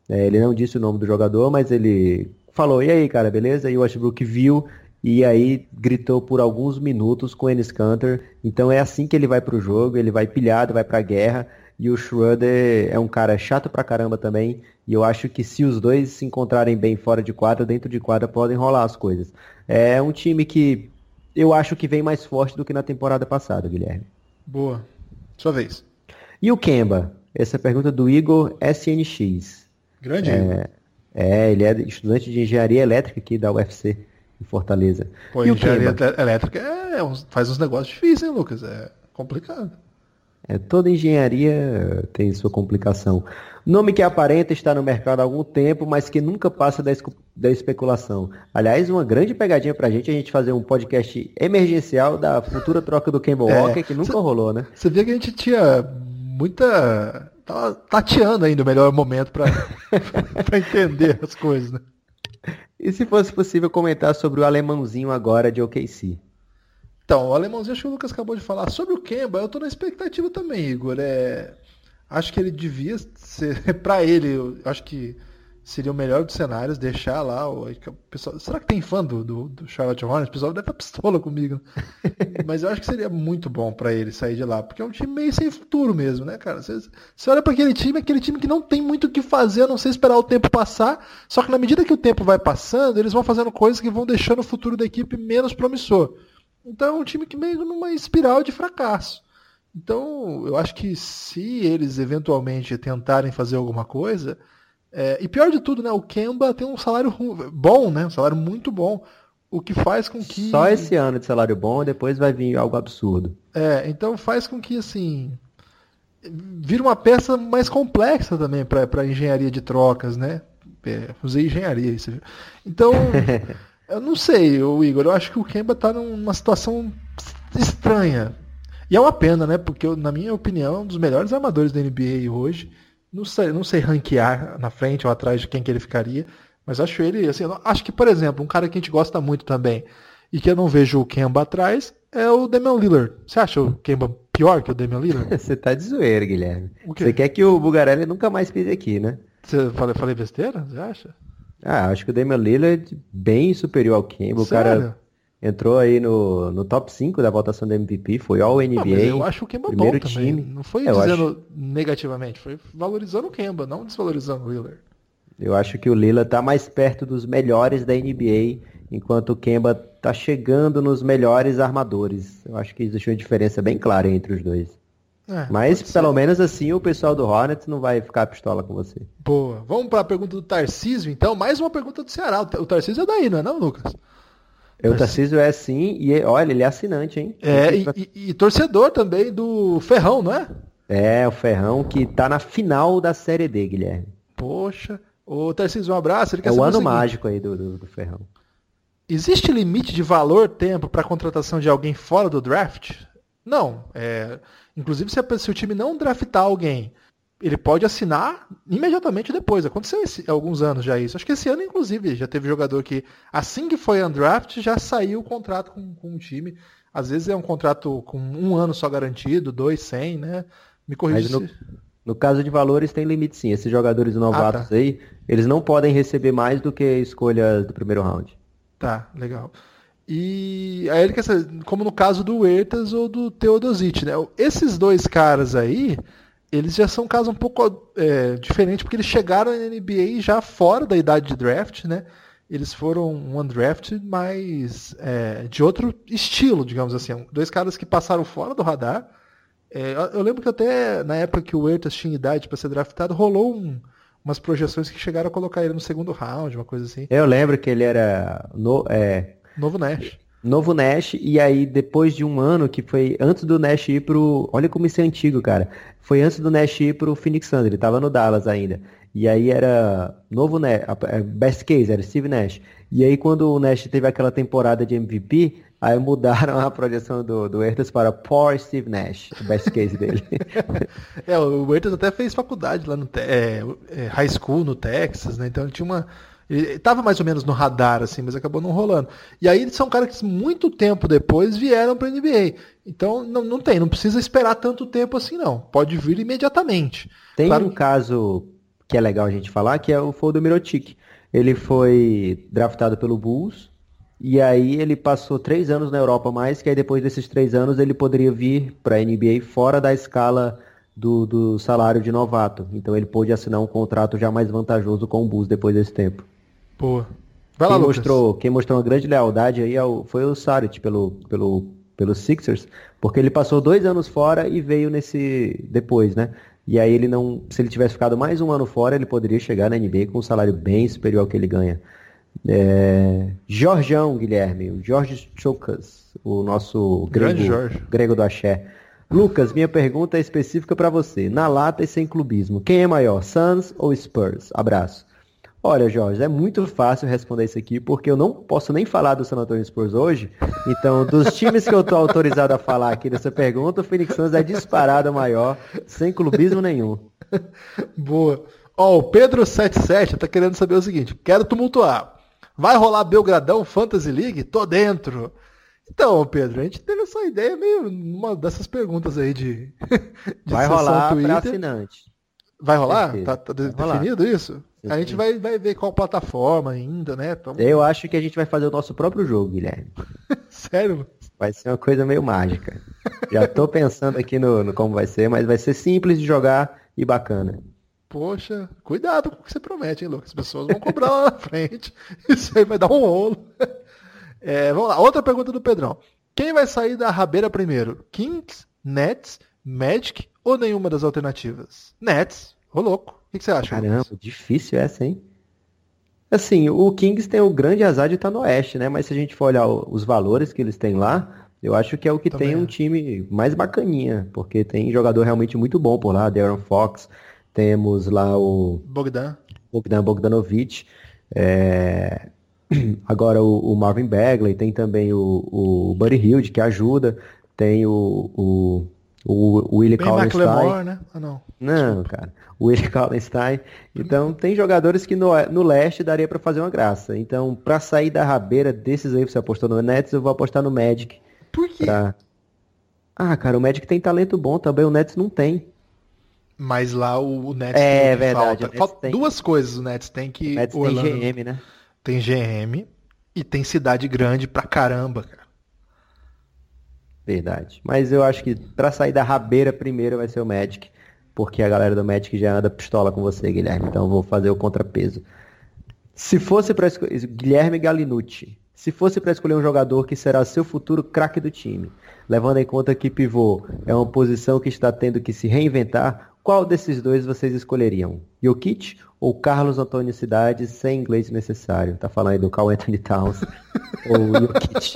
É, ele não disse o nome do jogador, mas ele falou, e aí, cara, beleza? E o Westbrook viu e aí gritou por alguns minutos com o Ennis Cantor. Então é assim que ele vai pro jogo, ele vai pilhado, vai pra guerra. E o Schroeder é um cara chato pra caramba também. E eu acho que se os dois se encontrarem bem fora de quadra, dentro de quadra, podem rolar as coisas. É um time que eu acho que vem mais forte do que na temporada passada, Guilherme. Boa. Sua vez. E o Kemba? Essa é pergunta do Igor SNX. Grande é. É, ele é estudante de engenharia elétrica aqui da UFC, em Fortaleza. Pô, e engenharia elétrica é, faz uns negócios difíceis, hein, Lucas? É complicado. É, toda engenharia tem sua complicação. Nome que aparenta estar no mercado há algum tempo, mas que nunca passa da, da especulação. Aliás, uma grande pegadinha pra gente a gente fazer um podcast emergencial da futura troca do Kemba é, Walker, que nunca cê, rolou, né? Você vê que a gente tinha muita. Tava tateando ainda o melhor momento para entender as coisas, né? E se fosse possível comentar sobre o alemãozinho agora de OKC? Então, o alemãozinho, acho que o Lucas acabou de falar. Sobre o Kemba, eu tô na expectativa também, Igor. É... Acho que ele devia ser, para ele, acho que seria o melhor dos cenários deixar lá o, pessoal. Será que tem fã do, do, do Charlotte Hornets? O pessoal deve estar pistola comigo. Mas eu acho que seria muito bom para ele sair de lá, porque é um time meio sem futuro mesmo, né, cara? Você, você olha para aquele time, aquele time que não tem muito o que fazer, a não sei esperar o tempo passar. Só que na medida que o tempo vai passando, eles vão fazendo coisas que vão deixando o futuro da equipe menos promissor. Então é um time que meio numa espiral de fracasso. Então, eu acho que se eles eventualmente tentarem fazer alguma coisa, é, e pior de tudo, né, o Kemba tem um salário bom, né, um salário muito bom, o que faz com que só esse ano de salário bom, depois vai vir algo absurdo. É, então faz com que assim vira uma peça mais complexa também para engenharia de trocas, né? É, usei engenharia, isso. Então, eu não sei, o Igor, eu acho que o Kemba tá numa situação estranha. E é uma pena, né? Porque, na minha opinião, é um dos melhores armadores da NBA hoje. Não sei, não sei ranquear na frente ou atrás de quem que ele ficaria, mas acho ele, assim, acho que, por exemplo, um cara que a gente gosta muito também e que eu não vejo o Kemba atrás é o Damian Lillard. Você acha o Kemba pior que o Damian Lillard? Você tá de zoeira, Guilherme. Você quer que o Bugarelli nunca mais pise aqui, né? Você falei, falei besteira? Você acha? Ah, acho que o Damian Lillard bem superior ao Kemba. O cara entrou aí no, no top 5 da votação do MVP, foi ao NBA. Não, eu acho o Kemba primeiro bom time. também. Não foi é, dizendo acho... negativamente, foi valorizando o Kemba, não desvalorizando o Lillard. Eu acho que o Lillard tá mais perto dos melhores da NBA, enquanto o Kemba tá chegando nos melhores armadores. Eu acho que existe uma diferença bem clara entre os dois. É, Mas pelo menos assim o pessoal do Hornets não vai ficar pistola com você. Boa. Vamos para a pergunta do Tarcísio, então. Mais uma pergunta do Ceará. O Tarcísio é daí, não é não, Lucas? O Tarcísio é sim, e olha, ele é assinante, hein? É, e, e, e, torcedor também do Ferrão, não é? É, o Ferrão que tá na final da Série D, Guilherme. Poxa. Ô, Tarcísio, um abraço. é o ano o mágico aí do, do, do Ferrão. Existe limite de valor, tempo para contratação de alguém fora do draft? Não. É, inclusive, se, a, se, o time não draftar alguém, ele pode assinar imediatamente depois. Aconteceu esse, alguns anos já isso. Acho que esse ano, inclusive, já teve jogador que, assim que foi undraft, já saiu o contrato com, com o time. Às vezes é um contrato com um ano só garantido, dois, cem, né? Me corrija no, no, caso de valores, tem limite sim. Esses jogadores novatos ah, tá. aí, eles não podem receber mais do que escolhas do primeiro round. Tá, legal. E aí como no caso do Huertas ou do Teodosic, né? Esses dois caras aí, eles já são um caso um pouco é, diferente, porque eles chegaram na NBA já fora da idade de draft, né? Eles foram um undraft, mas é, de outro estilo, digamos assim. Dois caras que passaram fora do radar. É, eu lembro que até na época que o Huertas tinha idade para ser draftado, rolou um, umas projeções que chegaram a colocar ele no segundo round, uma coisa assim. Eu lembro que ele era no, é... novo Nash. Novo Nash, e aí depois de um ano, que foi antes do Nash ir pro. Olha como isso é antigo, cara. Foi antes do Nash ir pro Phoenix Suns, ele tava no Dallas ainda. E aí era novo Nash, é, best case, era Steve Nash. E aí quando o Nash teve aquela temporada de MVP, aí mudaram a projeção do, do Ertas para Poor Steve Nash, o best case dele. é, o Ertas até fez faculdade lá no é, é, high school no Texas, né? Então ele tinha uma ele estava mais ou menos no radar, assim, mas acabou não rolando. E aí eles são caras que muito tempo depois vieram para a NBA. Então não, não tem, não precisa esperar tanto tempo assim, não. Pode vir imediatamente. Tem claro... um caso que é legal a gente falar, que é o, foi do Mirotic. Ele foi draftado pelo Bulls, e aí ele passou três anos na Europa mais, que aí depois desses três anos ele poderia vir para a NBA fora da escala do, do salário de novato. Então ele pôde assinar um contrato já mais vantajoso com o Bulls depois desse tempo. Boa. Vai quem lá, mostrou, Quem mostrou uma grande lealdade aí ao, é foi o Saric pelo, pelo, pelo Sixers, porque ele passou dois anos fora e veio nesse depois, né? E aí ele não, se ele tivesse ficado mais um ano fora, ele poderia chegar na NBA com um salário bem superior ao que ele ganha. É... Guilherme, o Jorge Chocas, o nosso grego, grego do axé. Lucas, minha pergunta é específica para você. Na lata e sem clubismo, quem é maior, Suns ou Spurs? Abraço. Olha, Jorge, é muito fácil responder isso aqui, porque eu não posso nem falar do San Antonio Spurs hoje. Então, dos times que eu estou autorizado a falar aqui dessa pergunta, o Phoenix Suns é disparado maior, sem clubismo nenhum. Boa. Ó, o Pedro77 tá querendo saber o seguinte: quero tumultuar. Vai rolar Belgradão Fantasy League? Tô dentro. Então, Pedro, a gente teve essa ideia meio uma dessas perguntas aí de. de Vai rolar para assinante. Vai rolar? Tá, tá vai definido rolar. isso? A gente vai, vai ver qual plataforma ainda, né? Tamo... Eu acho que a gente vai fazer o nosso próprio jogo, Guilherme. Sério? Vai ser uma coisa meio mágica. Já tô pensando aqui no, no, como vai ser, mas vai ser simples de jogar e bacana. Poxa, cuidado com o que você promete, hein, Lucas? As pessoas vão cobrar lá na frente. Isso aí vai dar um rolo. É, vamos lá, outra pergunta do Pedrão. Quem vai sair da rabeira primeiro? Kings, Nets, Magic ou nenhuma das alternativas? Nets, ô louco. O que, você acha? Caramba, Lucas? difícil essa, hein? Assim, o Kings tem o grande azar de estar no oeste, né? Mas se a gente for olhar os valores que eles têm lá, Eu acho que é o que Também tem um acho. time mais bacaninha, porque tem jogador realmente muito bom por lá, Darren Fox, temos lá o Bogdan. Bogdan Bogdanovic, é, agora o, o Marvin Bagley, tem também o, o Buddy Hield que ajuda, tem o, o, o Willie Cauley-Stein. Né? Ah, não. Não, cara. O Willie Kallenstein. Então, tem jogadores que no, no leste daria pra fazer uma graça. Então, pra sair da rabeira desses aí, você apostou no Nets, eu vou apostar no Magic. Por quê? Pra... Ah, cara, o Magic tem talento bom também, o Nets não tem. Mas lá o, o Nets É, tem que verdade, falta. Falta tem. duas coisas o Nets tem que O Nets o tem Orlando GM, né? tem GM e tem cidade grande pra caramba, cara. Verdade. Mas eu acho que pra sair da rabeira primeiro vai ser o Magic. Porque a galera do Magic já anda pistola com você, Guilherme. Então vou fazer o contrapeso. Se fosse para escolher. Guilherme Galinucci. Se fosse para escolher um jogador que será seu futuro craque do time, levando em conta que pivô é uma posição que está tendo que se reinventar, qual desses dois vocês escolheriam? Jokic ou Carlos Antônio Cidade sem inglês necessário? Tá falando aí do Carl Anthony Towns ou Jokic?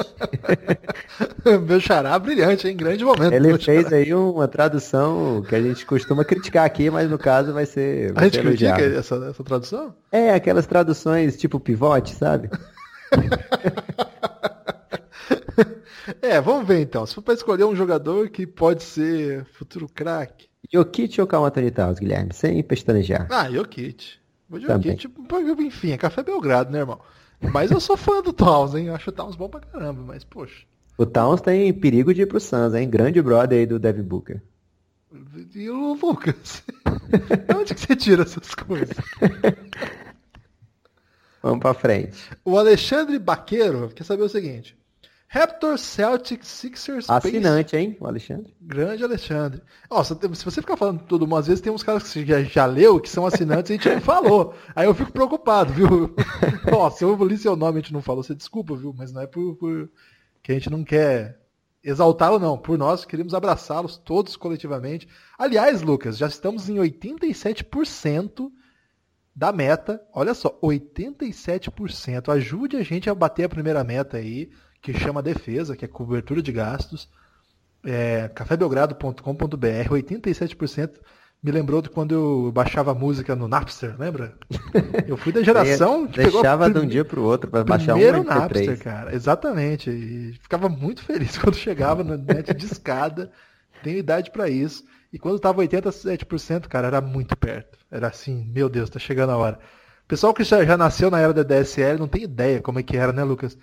Meu xará brilhante, hein? Grande momento. Ele fez xará. aí uma tradução que a gente costuma criticar aqui, mas no caso vai ser, A vai gente ser critica essa, essa tradução? É, aquelas traduções tipo pivote, sabe? É, vamos ver então. Se for pra escolher um jogador que pode ser futuro craque. Jokic ou Carl Anthony Towns, Guilherme? Sem pestanejar. Ah, Jokic. Vou de Também. Jokic, enfim, é café Belgrado, né, irmão? Mas eu sou fã do Towns, hein? Eu acho o Towns bom pra caramba, mas, poxa. O Towns tem perigo de ir pro Suns, hein? Grande brother aí do Devin Booker. E o Lucas? De onde que você tira essas coisas? Vamos pra frente. O Alexandre Baqueiro quer saber o seguinte. Raptors, Celtics, Sixers, Pacers- Assinante, hein, o Alexandre? Grande Alexandre. Ó, se você ficar falando mundo, às vezes tem uns caras que você já, já leu, que são assinantes e a gente não falou. Aí eu fico preocupado, viu? Se eu li seu nome e a gente não falou, você desculpa, viu? Mas não é por, por que a gente não quer exaltá-lo, não. Por nós, queremos abraçá-los todos coletivamente. Aliás, Lucas, já estamos em 87% da meta. Olha só, 87%. Ajude a gente a bater a primeira meta aí, que chama defesa, que é cobertura de gastos é, cafébelgrado.com.br, 87% me lembrou de quando eu baixava música no Napster, lembra? Eu fui da geração que Deixava de um dia pro outro pra baixar um primeiro MP3. Napster, cara. Exatamente. E ficava muito feliz quando chegava na net de escada. Tenho idade pra isso. E quando tava 87%, cara, era muito perto. Era assim, meu Deus, tá chegando a hora. O pessoal que já, já nasceu na era da DSL não tem ideia como é que era, né, Lucas?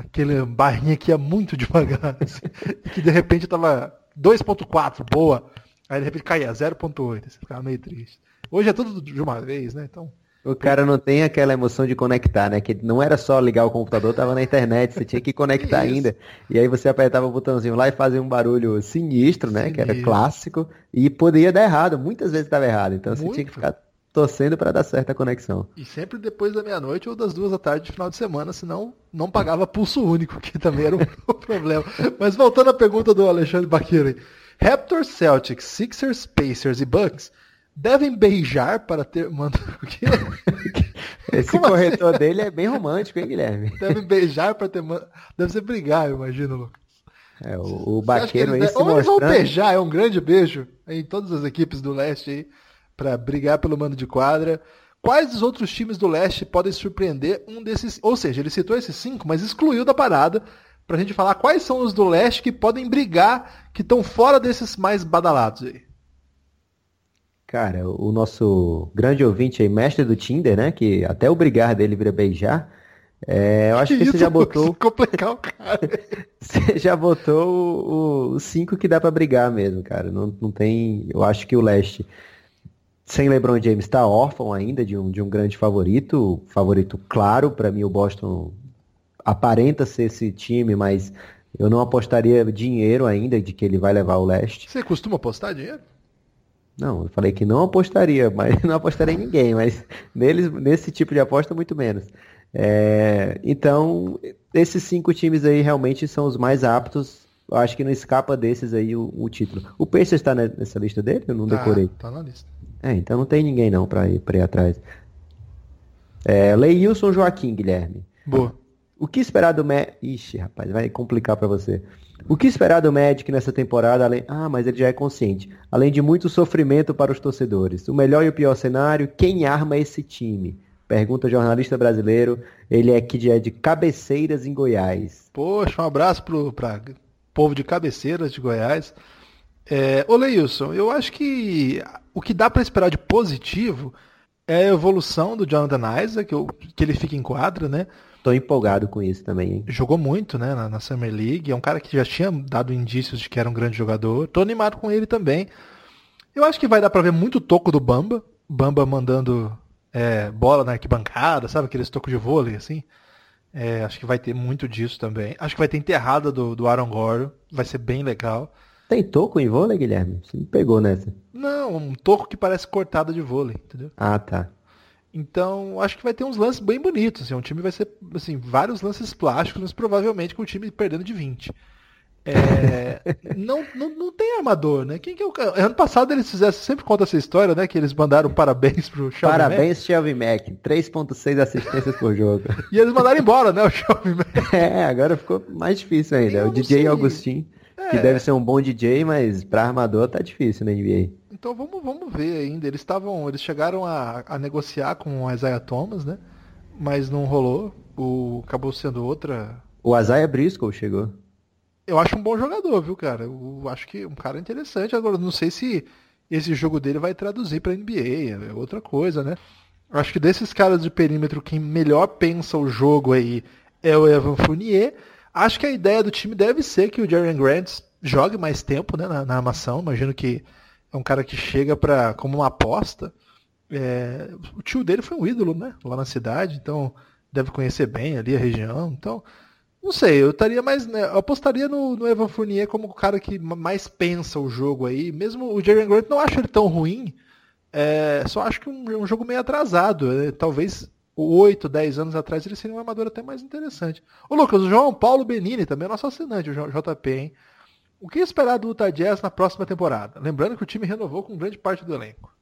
Aquele barrinha que ia muito devagar. assim, e que de repente tava 2.4, boa. Aí de repente caía 0.8. Você ficava meio triste. Hoje é tudo de uma vez, né? Então. O cara não tem aquela emoção de conectar, né? Que não era só ligar o computador, tava na internet, você tinha que conectar Isso. ainda. E aí você apertava o botãozinho lá e fazia um barulho sinistro, né? Que era Sinistro. clássico. E poderia dar errado, muitas vezes dava errado. Então você tinha que Muito. ficar torcendo para dar certa conexão. E sempre depois da meia-noite ou das duas da tarde de final de semana, senão não pagava pulso único, que também era um problema. Mas voltando à pergunta do Alexandre Baqueiro. Raptors, Celtics, Sixers, Pacers e Bucks devem beijar para ter... Mano, o quê? Esse Como assim? corretor dele é bem romântico, hein, Guilherme? Devem beijar para ter... Deve ser brigar, eu imagino, Lucas. É, o, o Baqueiro aí de- se Ou eles vão mostrando. beijar, é um grande beijo em todas as equipes do leste aí, para brigar pelo mando de quadra. Quais dos outros times do leste podem surpreender um desses? Ou seja, ele citou esses cinco, mas excluiu da parada pra gente falar quais são os do leste que podem brigar, que estão fora desses mais badalados aí. Cara, o nosso grande ouvinte aí, mestre do Tinder, né? Que até o brigar dele vira beijar. É, eu acho que, isso, você já botou. Complicar o cara. Você já botou os cinco que dá pra brigar mesmo, cara. Não, não tem. Eu acho que o leste, sem LeBron James, tá órfão ainda de um, de um grande favorito. Favorito claro, pra mim o Boston aparenta ser esse time, mas eu não apostaria dinheiro ainda de que ele vai levar o leste. Você costuma apostar dinheiro? Não, eu falei que não apostaria, mas não apostaria em ninguém, mas neles, nesse tipo de aposta, muito menos. É, então, esses cinco times aí realmente são os mais aptos. Eu acho que não escapa desses aí o, o título. O Pacers está ne- nessa lista dele? Eu não decorei. Tá, tá na lista. É, então não tem ninguém não pra ir, pra ir atrás. É, Leilson Joaquim, Guilherme. Boa. O que esperar do Magic... Ixi, rapaz, vai complicar para você. O que esperar do Magic nessa temporada? Além... Ah, mas ele já é consciente. Além de muito sofrimento para os torcedores. O melhor e o pior cenário, quem arma esse time? Pergunta o jornalista brasileiro. Ele é que é de Cabeceiras, em Goiás. Poxa, um abraço para povo de Cabeceiras, de Goiás. É, ô Leilson, eu acho que o que dá para esperar de positivo é a evolução do Jonathan Isaac, que, que ele fica em quadra, né? Tô empolgado com isso também, hein? Jogou muito, né, na, na, Summer League. É um cara que já tinha dado indícios de que era um grande jogador. Tô animado com ele também. Eu acho que vai dar pra ver muito toco do Bamba. Bamba mandando é, bola na arquibancada, sabe? Aqueles tocos de vôlei, assim. É, acho que vai ter muito disso também. Acho que vai ter enterrada do, do Aaron Gordon. Vai ser bem legal. Tem toco em vôlei, Guilherme? Você me pegou nessa. Não, um toco que parece cortada de vôlei, entendeu? Ah, tá. Então, acho que vai ter uns lances bem bonitos. Assim, um time vai ser, assim, vários lances plásticos, mas provavelmente com o time perdendo de 20. É, não, não, não tem armador, né? Quem que é o Ano passado eles fizeram, sempre conta essa história, né? Que eles mandaram parabéns pro Shelby Parabéns, Mack. Shelby Mack. 3.6 assistências por jogo. e eles mandaram embora, né? O Shelby Mack. É, agora ficou mais difícil ainda. O DJ Augustin, é. que deve ser um bom DJ, mas pra armador tá difícil na NBA. Então vamos, vamos ver ainda. Eles estavam. Eles chegaram a, a negociar com o Isaiah Thomas, né? Mas não rolou. O, acabou sendo outra. O Isaiah Briscoe chegou. Eu acho um bom jogador, viu, cara? Eu acho que um cara interessante. Agora, não sei se esse jogo dele vai traduzir pra NBA. É outra coisa, né? Eu acho que desses caras de perímetro, quem melhor pensa o jogo aí é o Evan Fournier. Acho que a ideia do time deve ser que o Jaren Grant jogue mais tempo né, na, na armação. Imagino que é um cara que chega para como uma aposta. É, o tio dele foi um ídolo, né? Lá na cidade, então deve conhecer bem ali a região. Então, não sei, eu estaria mais. Né, eu apostaria no, no, Evan Fournier como o cara que mais pensa o jogo aí. Mesmo o Jaren Grant não acho ele tão ruim. É, só acho que um, um jogo meio atrasado. É, talvez 8, 10 anos atrás ele seria um armador até mais interessante. Ô Lucas, o João Paulo Benini também é nosso assinante, o JP, hein? O que esperar do Utah Jazz na próxima temporada? Lembrando que o time renovou com grande parte do elenco.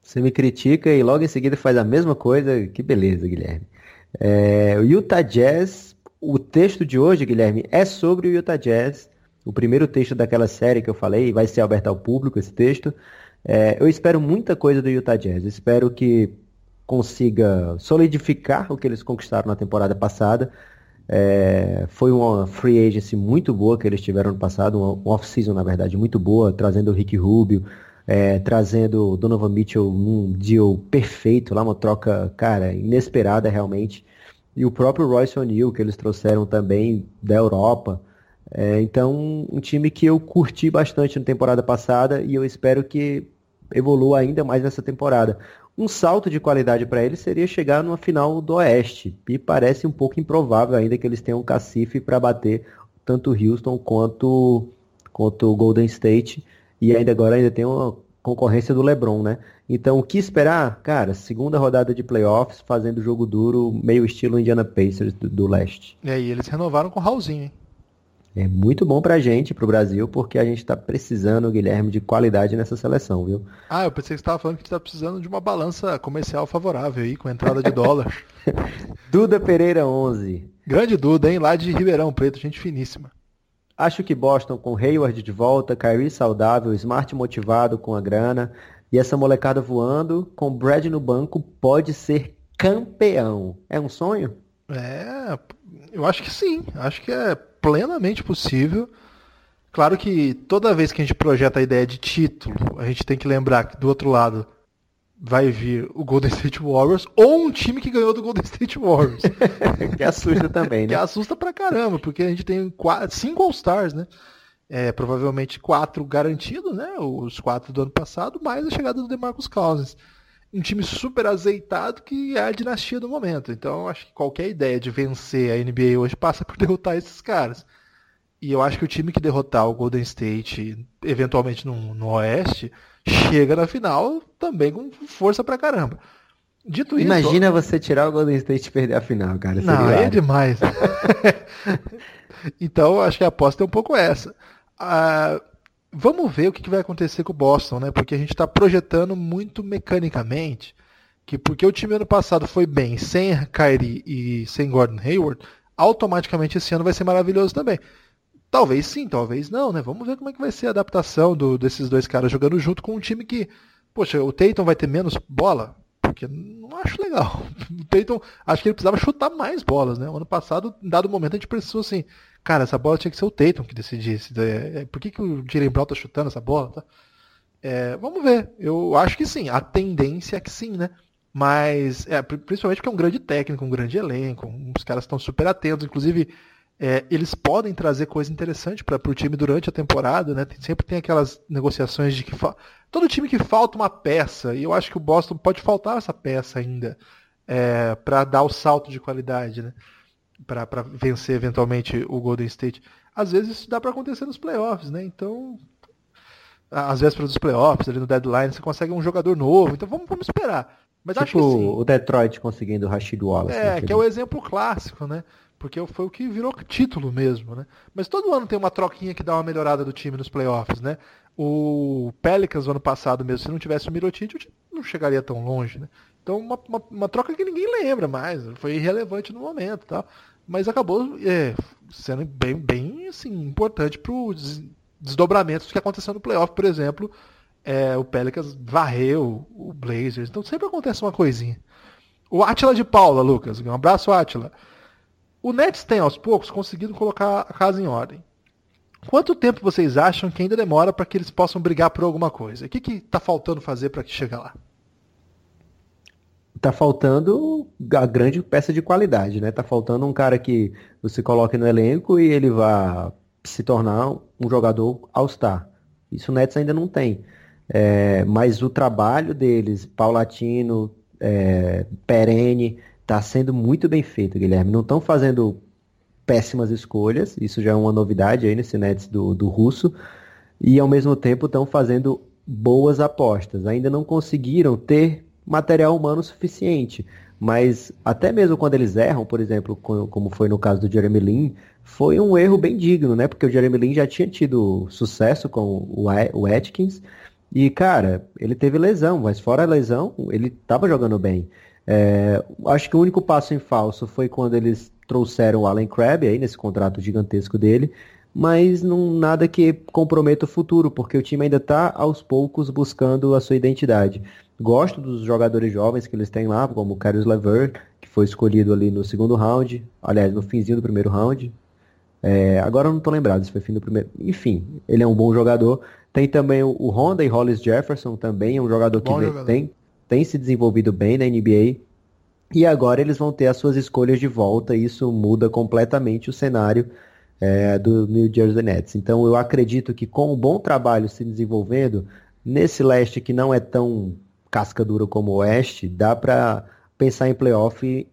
Você me critica e logo em seguida faz a mesma coisa. Que beleza, Guilherme. É, o Utah Jazz, o texto de hoje, Guilherme, é sobre o Utah Jazz. O primeiro texto daquela série que eu falei, vai ser aberto ao público esse texto. É, eu espero muita coisa do Utah Jazz. Espero que consiga solidificar o que eles conquistaram na temporada passada. É, foi uma free agency muito boa que eles tiveram no passado, uma off-season, na verdade, muito boa, trazendo o Rick Rubio, é, trazendo o Donovan Mitchell num deal perfeito, lá uma troca, cara, inesperada realmente. E o próprio Royce O'Neal, que eles trouxeram também da Europa. É, então, um time que eu curti bastante na temporada passada e eu espero que evolua ainda mais nessa temporada. Um salto de qualidade para ele seria chegar numa final do Oeste. E parece um pouco improvável ainda que eles tenham um cacife para bater tanto Houston quanto, quanto o Golden State. E ainda agora ainda tem uma concorrência do LeBron, né? Então, o que esperar? Cara, segunda rodada de playoffs, fazendo jogo duro, meio estilo Indiana Pacers do, do leste. E aí, eles renovaram com o Raulzinho, hein? É muito bom pra gente, pro Brasil, porque a gente tá precisando, Guilherme, de qualidade nessa seleção, viu? Ah, eu pensei que você tava falando que a gente tá precisando de uma balança comercial favorável aí, com a entrada de dólar. Duda Pereira 11. Grande Duda, hein? Lá de Ribeirão Preto, gente finíssima. Acho que Boston com Hayward de volta, Kyrie saudável, Smart motivado com a grana e essa molecada voando, com Brad no banco, pode ser campeão. É um sonho? É, eu acho que sim. Acho que é plenamente possível. Claro que toda vez que a gente projeta a ideia de título, a gente tem que lembrar que do outro lado vai vir o Golden State Warriors ou um time que ganhou do Golden State Warriors. que assusta também, né? Que assusta pra caramba, porque a gente tem quatro, cinco All-Stars, né? É, provavelmente quatro garantidos, né? Os quatro do ano passado, mais a chegada do DeMarcus Cousins. Um time super azeitado que é a dinastia do momento. Então, acho que qualquer ideia de vencer a NBA hoje passa por derrotar esses caras. E eu acho que o time que derrotar o Golden State, eventualmente no, no Oeste, chega na final também com força pra caramba. Dito isso. Imagina você tirar o Golden State e perder a final, cara. Não, aí é demais. então, acho que a aposta é um pouco essa. Ah, vamos ver o que vai acontecer com o Boston, né? Porque a gente está projetando muito mecanicamente que porque o time ano passado foi bem sem Kyrie e sem Gordon Hayward, automaticamente esse ano vai ser maravilhoso também. Talvez sim, talvez não, né? Vamos ver como é que vai ser a adaptação do, desses dois caras jogando junto com um time que, poxa, o Tatum vai ter menos bola, porque não acho legal. O Tatum, acho que ele precisava chutar mais bolas, né? O ano passado, em dado momento, a gente pensou assim, cara, essa bola tinha que ser o Tatum que decidisse. É, por que, que o Jalen Brown tá chutando essa bola? Tá? É, vamos ver. Eu acho que sim. A tendência é que sim, né? Mas, é, principalmente porque é um grande técnico, um grande elenco. Os caras estão super atentos. Inclusive, é, eles podem trazer coisa interessante para o time durante a temporada, né? Tem, sempre tem aquelas negociações de que fa... todo time que falta uma peça, e eu acho que o Boston pode faltar essa peça ainda é, para dar o salto de qualidade, né? Para vencer eventualmente o Golden State. Às vezes isso dá para acontecer nos playoffs, né? Então, às vésperas dos playoffs, ali no deadline, você consegue um jogador novo. Então vamos, vamos esperar. Mas tipo acho que sim. o Detroit conseguindo o Rashid Wallace. É, que é o exemplo clássico, né? porque foi o que virou título mesmo, né? Mas todo ano tem uma troquinha que dá uma melhorada do time nos playoffs, né? O Pelicans ano passado mesmo, se não tivesse o Mirotic, o time não chegaria tão longe, né? Então uma, uma, uma, troca que ninguém lembra mais, foi irrelevante no momento, tal. Mas acabou é, sendo bem, bem assim, importante para os desdobramentos que aconteceu no playoff, por exemplo, é, o Pelicans varreu o Blazers, então sempre acontece uma coisinha. O Atila de Paula, Lucas, um abraço, Atila. O Nets tem aos poucos conseguido colocar a casa em ordem. Quanto tempo vocês acham que ainda demora para que eles possam brigar por alguma coisa? O que está faltando fazer para que chegue lá? Tá faltando a grande peça de qualidade, né? Tá faltando um cara que você coloque no elenco e ele vá se tornar um jogador all-star. Isso o Nets ainda não tem. É, mas o trabalho deles, paulatino, é, perene, está sendo muito bem feito, Guilherme. Não estão fazendo péssimas escolhas, isso já é uma novidade aí nesse Nets do, do russo, e ao mesmo tempo estão fazendo boas apostas. Ainda não conseguiram ter material humano suficiente, mas até mesmo quando eles erram, por exemplo, como foi no caso do Jeremy Lin, foi um erro bem digno, né? Porque o Jeremy Lin já tinha tido sucesso com o Atkins, e cara, ele teve lesão, mas fora a lesão, ele estava jogando bem. É, acho que o único passo em falso foi quando eles trouxeram o Allen Crabbe aí nesse contrato gigantesco dele, mas não nada que comprometa o futuro, porque o time ainda está aos poucos buscando a sua identidade. Gosto dos jogadores jovens que eles têm lá, como o Carlos Lever, que foi escolhido ali no segundo round, aliás, no finzinho do primeiro round. É, agora eu não estou lembrado se foi fim do primeiro. Enfim, ele é um bom jogador. Tem também o, Honda e Hollis Jefferson, também é um jogador bom que jogador. tem tem se desenvolvido bem na NBA. E agora eles vão ter as suas escolhas de volta, e isso muda completamente o cenário é, do New Jersey Nets. Então eu acredito que com um bom trabalho se desenvolvendo, nesse leste que não é tão casca dura como o oeste, dá para pensar em playoff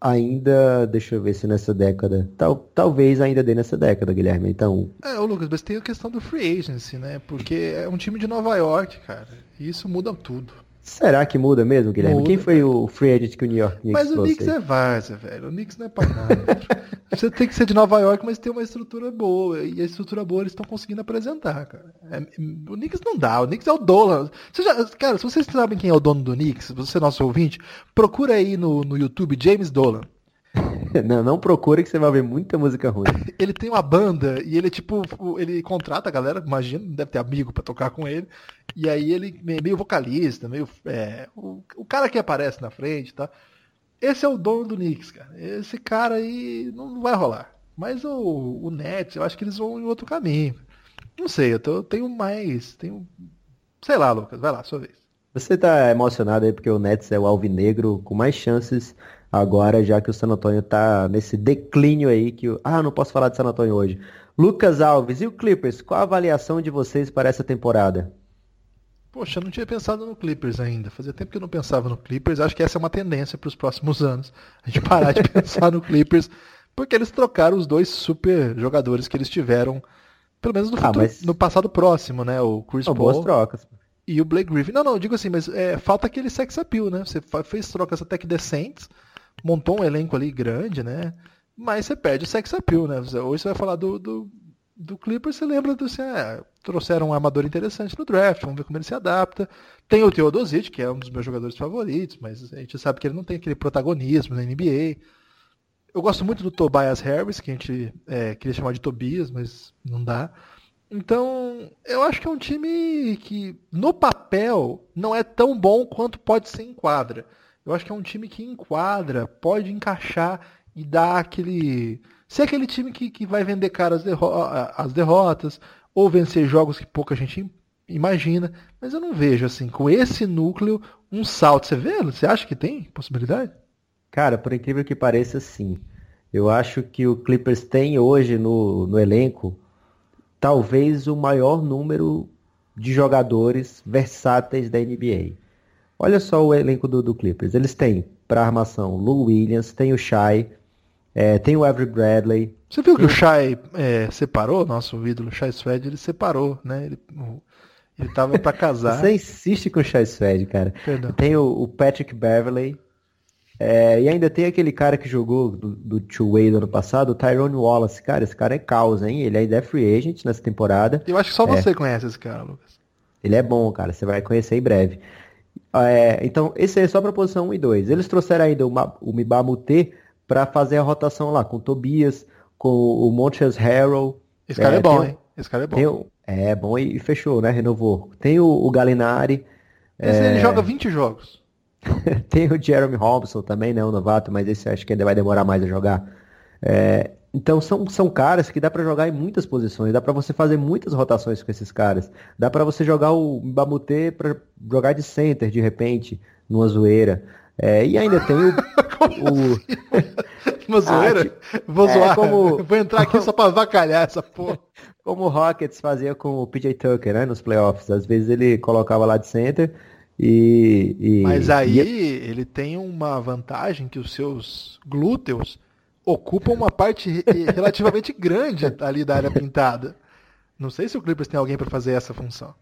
ainda, deixa eu ver se nessa década, tal, talvez ainda dê nessa década, Guilherme. Então. É, o Lucas, mas tem a questão do free agency, né? Porque é um time de Nova York, cara. E isso muda tudo. Será que muda mesmo, Guilherme? Muda, Quem foi cara. o free agent que o New York Knicks Mas o Knicks é várzea, velho. O Knicks não é pra nada. Você tem que ser de Nova York, mas tem uma estrutura boa. E a estrutura boa eles estão conseguindo apresentar, cara. É, o Knicks não dá. O Knicks é o Dolan. Já, cara, se vocês sabem quem é o dono do Knicks, você é nosso ouvinte, procura aí no, no YouTube James Dolan. Não, não procure que você vai ver muita música ruim. ele tem uma banda e ele, tipo, ele contrata a galera, imagina, deve ter amigo para tocar com ele. E aí ele meio vocalista, meio. É, o, o cara que aparece na frente, tá? Esse é o dono do Knicks, cara. Esse cara aí não, vai rolar. Mas o, o Nets, eu acho que eles vão em outro caminho. Não sei, eu, tô, eu tenho mais. Tenho. Sei lá, Lucas, vai lá, sua vez. Você tá emocionado aí porque o Nets é o alvinegro com mais chances agora, já que o San Antonio tá nesse declínio aí que. Ah, não posso falar de San Antonio hoje. Lucas Alves e o Clippers, qual a avaliação de vocês para essa temporada? Poxa, eu não tinha pensado no Clippers ainda. Fazia tempo que eu não pensava no Clippers. Acho que essa é uma tendência para os próximos anos. A gente parar de pensar no Clippers, porque eles trocaram os dois super jogadores que eles tiveram, pelo menos no, ah, futuro, mas... no passado próximo, né? O Chris Paul. Boas trocas. E o Blake Griffin. Não, não, digo assim, mas é, falta aquele sex appeal, né? Você fez trocas até que decentes montou um elenco ali grande, né? Mas você perde o sex appeal, né? Hoje você vai falar do, do, do Clippers, você lembra do assim, é, trouxeram um armador interessante no draft, vamos ver como ele se adapta. Tem o Teodosic, que é um dos meus jogadores favoritos, mas a gente sabe que ele não tem aquele protagonismo na NBA. Eu gosto muito do Tobias Harris, que a gente é, queria chamar de Tobias, mas não dá. Então, eu acho que é um time que, no papel, não é tão bom quanto pode ser em quadra. Eu acho que é um time que enquadra, pode encaixar e dar aquele. Ser aquele time que, que vai vender cara as, derro as derrotas, ou vencer jogos que pouca gente imagina. Mas eu não vejo, assim, com esse núcleo, um salto. Você vê? Você acha que tem possibilidade? Cara, por incrível que pareça, sim. Eu acho que o Clippers tem hoje no, no elenco talvez o maior número de jogadores versáteis da NBA. Olha só o elenco do, do Clippers. Eles têm para armação Lou Williams, tem o Shai, é, tem o Avery Bradley. Você viu que o Shai é, separou, nosso ídolo Shai Swed, ele separou, né? Ele, ele tava para casar. Você insiste com o Shai Swed, cara. Perdão. Tem o, o Patrick Beverley, é, e ainda tem aquele cara que jogou do, do Two-Way do ano passado, o Tyrone Wallace. Cara, esse cara é causa, hein? Ele ainda é free agent nessa temporada. Eu acho que só é. você conhece esse cara, Lucas. Ele é bom, cara. Você vai conhecer em breve. É, então, esse é só para posição 1 e 2. Eles trouxeram ainda o, o Mibamute para fazer a rotação lá, com o Tobias, com o Montrezl Harrell. Esse cara é, é bom, hein? Esse cara é bom. O, é bom e, fechou, né? Renovou. Tem o, o Galinari. Esse é... ele joga 20 jogos. tem o Jeremy Robson também, né? O novato, mas esse acho que ainda vai demorar mais a jogar. É, então são, são caras que dá para jogar em muitas posições, dá para você fazer muitas rotações com esses caras. Dá para você jogar o Bamute para jogar de center de repente, numa zoeira. É, e ainda tem o. o... Assim? Uma zoeira? Ah, Vou é, zoar. Como... Vou entrar aqui só pra vacalhar essa porra. Como o Rockets fazia com o PJ Tucker, né? Nos playoffs. Às vezes ele colocava lá de center e, e, Mas aí e... ele tem uma vantagem que os seus glúteos ocupam uma parte relativamente grande ali da área pintada. Não sei se o Clippers tem alguém para fazer essa função.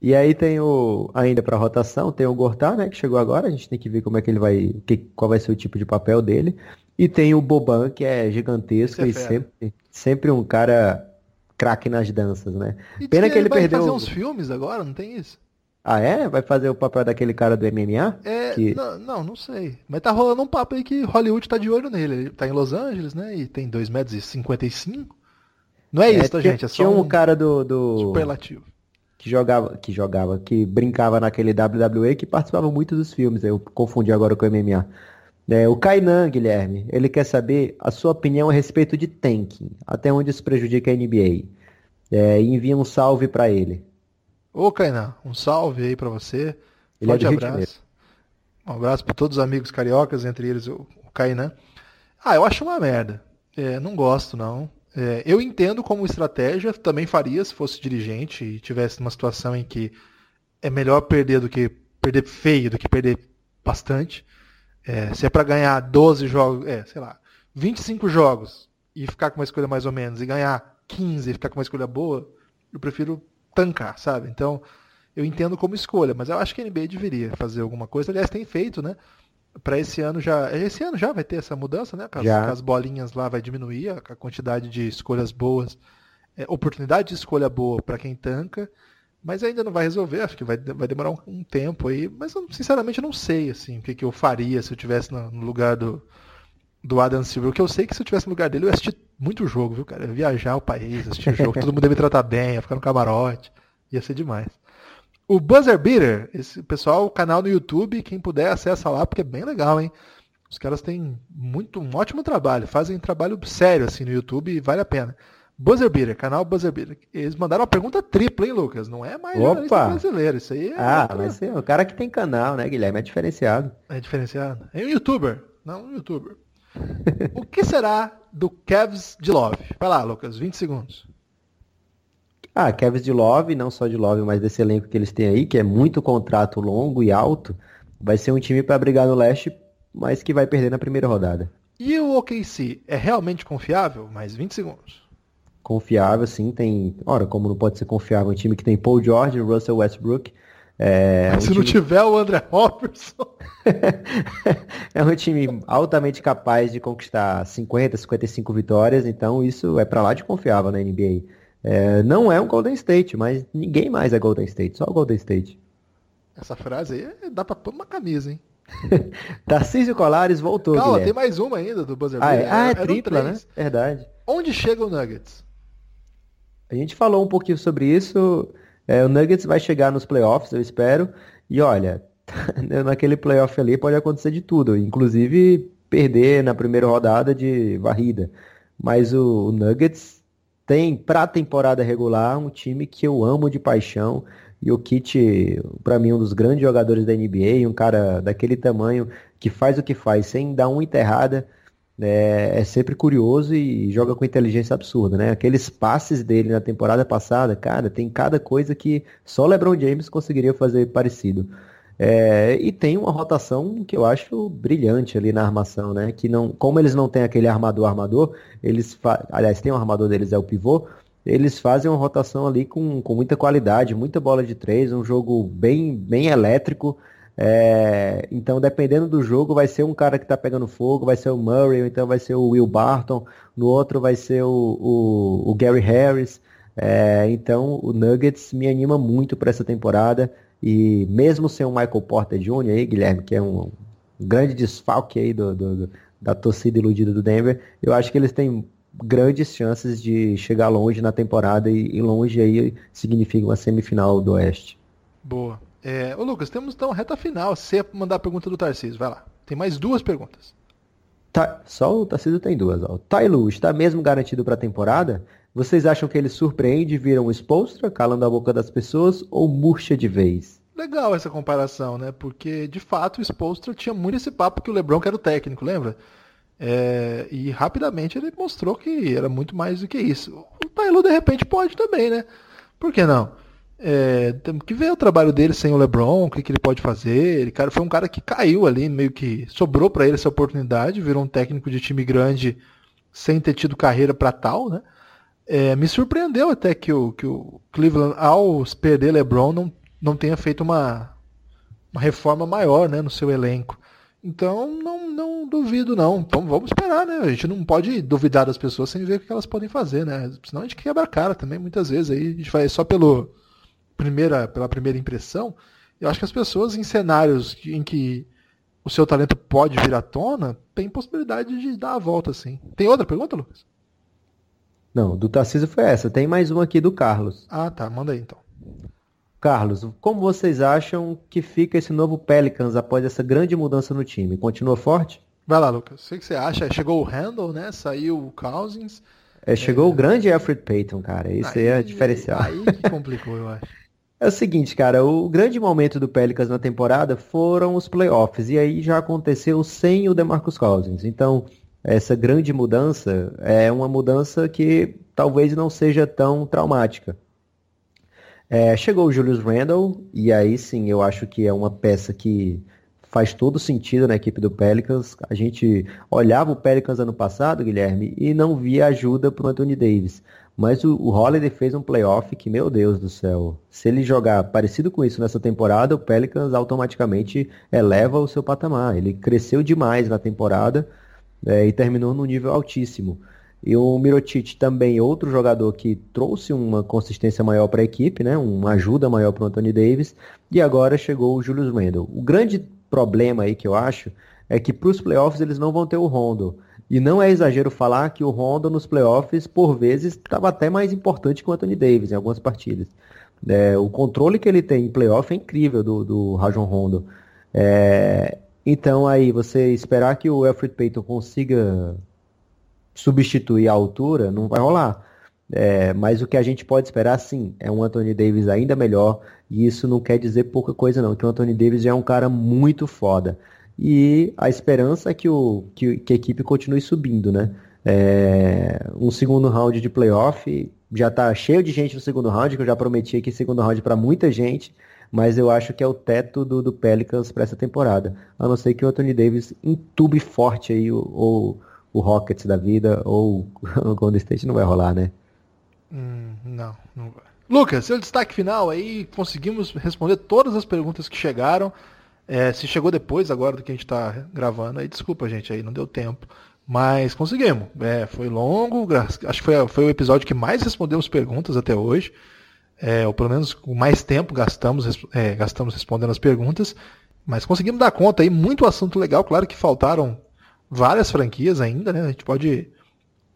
E aí tem o ainda para rotação, tem o Gortar, né, que chegou agora, a gente tem que ver como é que ele vai, que, qual vai ser o tipo de papel dele. E tem o Boban, que é gigantesco é e sempre, sempre um cara craque nas danças, né? E Pena que ele, ele vai perdeu fazer uns filmes agora, não tem isso? Ah, é? Vai fazer o papel daquele cara do MMA? É, que... não, não, não, sei. Mas tá rolando um papo aí que Hollywood tá de olho nele. Ele tá em Los Angeles, né? E tem 2,55 metros. E Não é, é isso, tá, gente? É só tinha um, um cara do, do... Superlativo. Que jogava, que jogava, que brincava naquele WWE que participava muito dos filmes. Eu confundi agora com o MMA. É, o Kainan, Guilherme, ele quer saber a sua opinião a respeito de tanking. Até onde isso prejudica a NBA. É, envia um salve para ele. Ô, Kainan, um salve aí para você. Ele Forte é abraço. Um abraço para todos os amigos cariocas, entre eles o, Kainan. Ah, eu acho uma merda. É, não gosto, não. É, eu entendo como estratégia, também faria se fosse dirigente e tivesse numa situação em que é melhor perder do que perder feio do que perder bastante. É, se é para ganhar 12 jogos, é, sei lá, 25 jogos e ficar com uma escolha mais ou menos, e ganhar 15 e ficar com uma escolha boa, eu prefiro tancar, sabe? Então, eu entendo como escolha, mas eu acho que a NBA deveria fazer alguma coisa. Aliás, tem feito, né? Para esse ano já. Esse ano já vai ter essa mudança, né? Com as, as bolinhas lá vai diminuir a, a quantidade de escolhas boas. É, oportunidade de escolha boa para quem tanca. Mas ainda não vai resolver, acho que vai, vai demorar um, um tempo aí. Mas eu, sinceramente eu não sei assim, o que, que eu faria se eu tivesse no, no lugar do, do Adam Silver. Que eu sei que se eu tivesse no lugar dele, eu ia assistir muito jogo, viu, cara? Eu ia viajar o país, assistir o jogo, todo mundo ia me tratar bem, ia ficar no camarote. Ia ser demais. O Buzzer Beater, esse pessoal, o canal no YouTube, quem puder acessa lá, porque é bem legal, hein? Os caras têm muito, um ótimo trabalho, fazem trabalho sério assim no YouTube e vale a pena. Buzzer Beater, canal Buzzer Beater. Eles mandaram uma pergunta tripla, hein, Lucas? Não é mais Opa. brasileiro, isso aí é. Ah, outra... mas é o cara que tem canal, né, Guilherme? É diferenciado. É diferenciado. É um youtuber, não um youtuber o que será do Cavs de Love? Vai lá, Lucas, 20 segundos. Ah, Cavs de Love, não só de Love, mas desse elenco que eles têm aí, que é muito contrato longo e alto, vai ser um time para brigar no leste, mas que vai perder na primeira rodada. E o OKC é realmente confiável? Mais 20 segundos. Confiável, sim, tem. Ora, como não pode ser confiável um time que tem Paul George, Russell Westbrook, é, um Se time... não tiver o André Robertson. é um time altamente capaz de conquistar 50, 55 vitórias, então isso é para lá de confiável na NBA. É, não é um Golden State, mas ninguém mais é Golden State, só o Golden State. Essa frase aí dá pra pôr uma camisa, hein? Tarcísio Colares voltou. Calma, Guilherme. tem mais uma ainda do buzzer Ah, é, ah, é Eram tripla, né? Verdade. Onde chega o Nuggets? A gente falou um pouquinho sobre isso. É, o Nuggets vai chegar nos playoffs, eu espero. E olha, naquele playoff ali pode acontecer de tudo, inclusive perder na primeira rodada de varrida. Mas o, o Nuggets tem, pra temporada regular, um time que eu amo de paixão. E o Kit, pra mim, um dos grandes jogadores da NBA, um cara daquele tamanho que faz o que faz sem dar uma enterrada. É, é sempre curioso e joga com inteligência absurda, né? Aqueles passes dele na temporada passada, cara, tem cada coisa que só LeBron James conseguiria fazer parecido. É, e tem uma rotação que eu acho brilhante ali na armação, né? Que não, como eles não têm aquele armador armador, eles, aliás, tem um armador deles é o pivô, eles fazem uma rotação ali com, com muita qualidade, muita bola de três, um jogo bem, bem elétrico. É, então, dependendo do jogo, vai ser um cara que tá pegando fogo, vai ser o Murray, ou então vai ser o Will Barton, no outro vai ser o, o, o Gary Harris. É, então, o Nuggets me anima muito para essa temporada. E mesmo sem o Michael Porter Jr. aí, Guilherme, que é um, um grande desfalque aí do, do- do- da torcida iludida do Denver, eu acho que eles têm grandes chances de chegar longe na temporada e, e longe aí significa uma semifinal do Oeste. Boa. É, ô Lucas, temos então reta final. Se você mandar a pergunta do Tarcísio, vai lá. Tem mais duas perguntas. Tá, só o Tarcísio tem duas. Ó. O Tailu está mesmo garantido para a temporada? Vocês acham que ele surpreende e vira um Spolstra, calando a boca das pessoas, ou murcha de vez? Legal essa comparação, né? Porque, de fato, o Spolstra tinha muito esse papo que o LeBron que era o técnico, lembra? É, e rapidamente ele mostrou que era muito mais do que isso. O Tailu, de repente, pode também, né? Por que não? É, que ver o trabalho dele sem o LeBron, o que, que ele pode fazer. Ele cara, foi um cara que caiu ali, meio que sobrou para ele essa oportunidade, virou um técnico de time grande sem ter tido carreira para tal, né? É, me surpreendeu até que o, que o Cleveland, ao perder LeBron, não, não tenha feito uma, uma reforma maior né, no seu elenco. Então, não, não duvido, não. Então, vamos esperar, né? A gente não pode duvidar das pessoas sem ver o que elas podem fazer, né? Senão a gente quebra a cara também, muitas vezes. Aí a gente vai só pelo primeira, pela primeira impressão. Eu acho que as pessoas em cenários em que o seu talento pode vir à tona, tem possibilidade de dar a volta, sim. Tem outra pergunta, Lucas? Não, do Tarcísio foi essa. Tem mais uma aqui do Carlos. Ah, tá. Manda aí, então. Carlos, como vocês acham que fica esse novo Pelicans após essa grande mudança no time? Continua forte? Vai lá, Lucas. O que você acha? Chegou o Randall, né? Saiu o Cousins. É, chegou o grande Alfred Payton, cara. Isso aí, é diferencial. Aí que complicou, eu acho. É o seguinte, cara, o grande momento do Pelicans na temporada foram os playoffs, e aí já aconteceu sem o DeMarcus Cousins. Então, essa grande mudança é uma mudança que talvez não seja tão traumática. É, chegou o Julius Randle, e aí sim eu acho que é uma peça que faz todo sentido na equipe do Pelicans. A gente olhava o Pelicans ano passado, Guilherme, e não via ajuda para o Anthony Davis. Mas o, o Holiday fez um playoff que, meu Deus do céu, se ele jogar parecido com isso nessa temporada, o Pelicans automaticamente eleva o seu patamar. Ele cresceu demais na temporada é, e terminou num nível altíssimo. E o Mirotic também, outro jogador que trouxe uma consistência maior para a equipe, né? uma ajuda maior para o Anthony Davis. E agora chegou o Julius Randle. O grande problema aí que eu acho é que para os playoffs eles não vão ter o Rondo. E não é exagero falar que o Rondo nos playoffs, por vezes, estava até mais importante que o Anthony Davis em algumas partidas. É, o controle que ele tem em playoff é incrível do, do Rajon Rondo. É, então aí, você esperar que o Alfred Payton consiga substituir a altura, não vai rolar. É, mas o que a gente pode esperar, sim, é um Anthony Davis ainda melhor. E isso não quer dizer pouca coisa, não. Que o Anthony Davis já é um cara muito foda. E a esperança é que, o, que, que a equipe continue subindo, né? É, um segundo round de playoff já tá cheio de gente no segundo round, que eu já prometi aqui segundo round para muita gente, mas eu acho que é o teto do, do Pelicans para essa temporada. A não ser que o Anthony Davis entube forte aí o, o, o Rockets da vida, ou o Golden State não vai rolar, né? Hum, não, não vai. Lucas, seu destaque final aí, conseguimos responder todas as perguntas que chegaram. É, se chegou depois agora do que a gente está gravando, aí desculpa, gente, aí não deu tempo. Mas conseguimos. É, foi longo, acho que foi, foi o episódio que mais respondemos perguntas até hoje. É, ou pelo menos com mais tempo gastamos, é, gastamos respondendo as perguntas. Mas conseguimos dar conta aí, muito assunto legal. Claro que faltaram várias franquias ainda, né? A gente pode,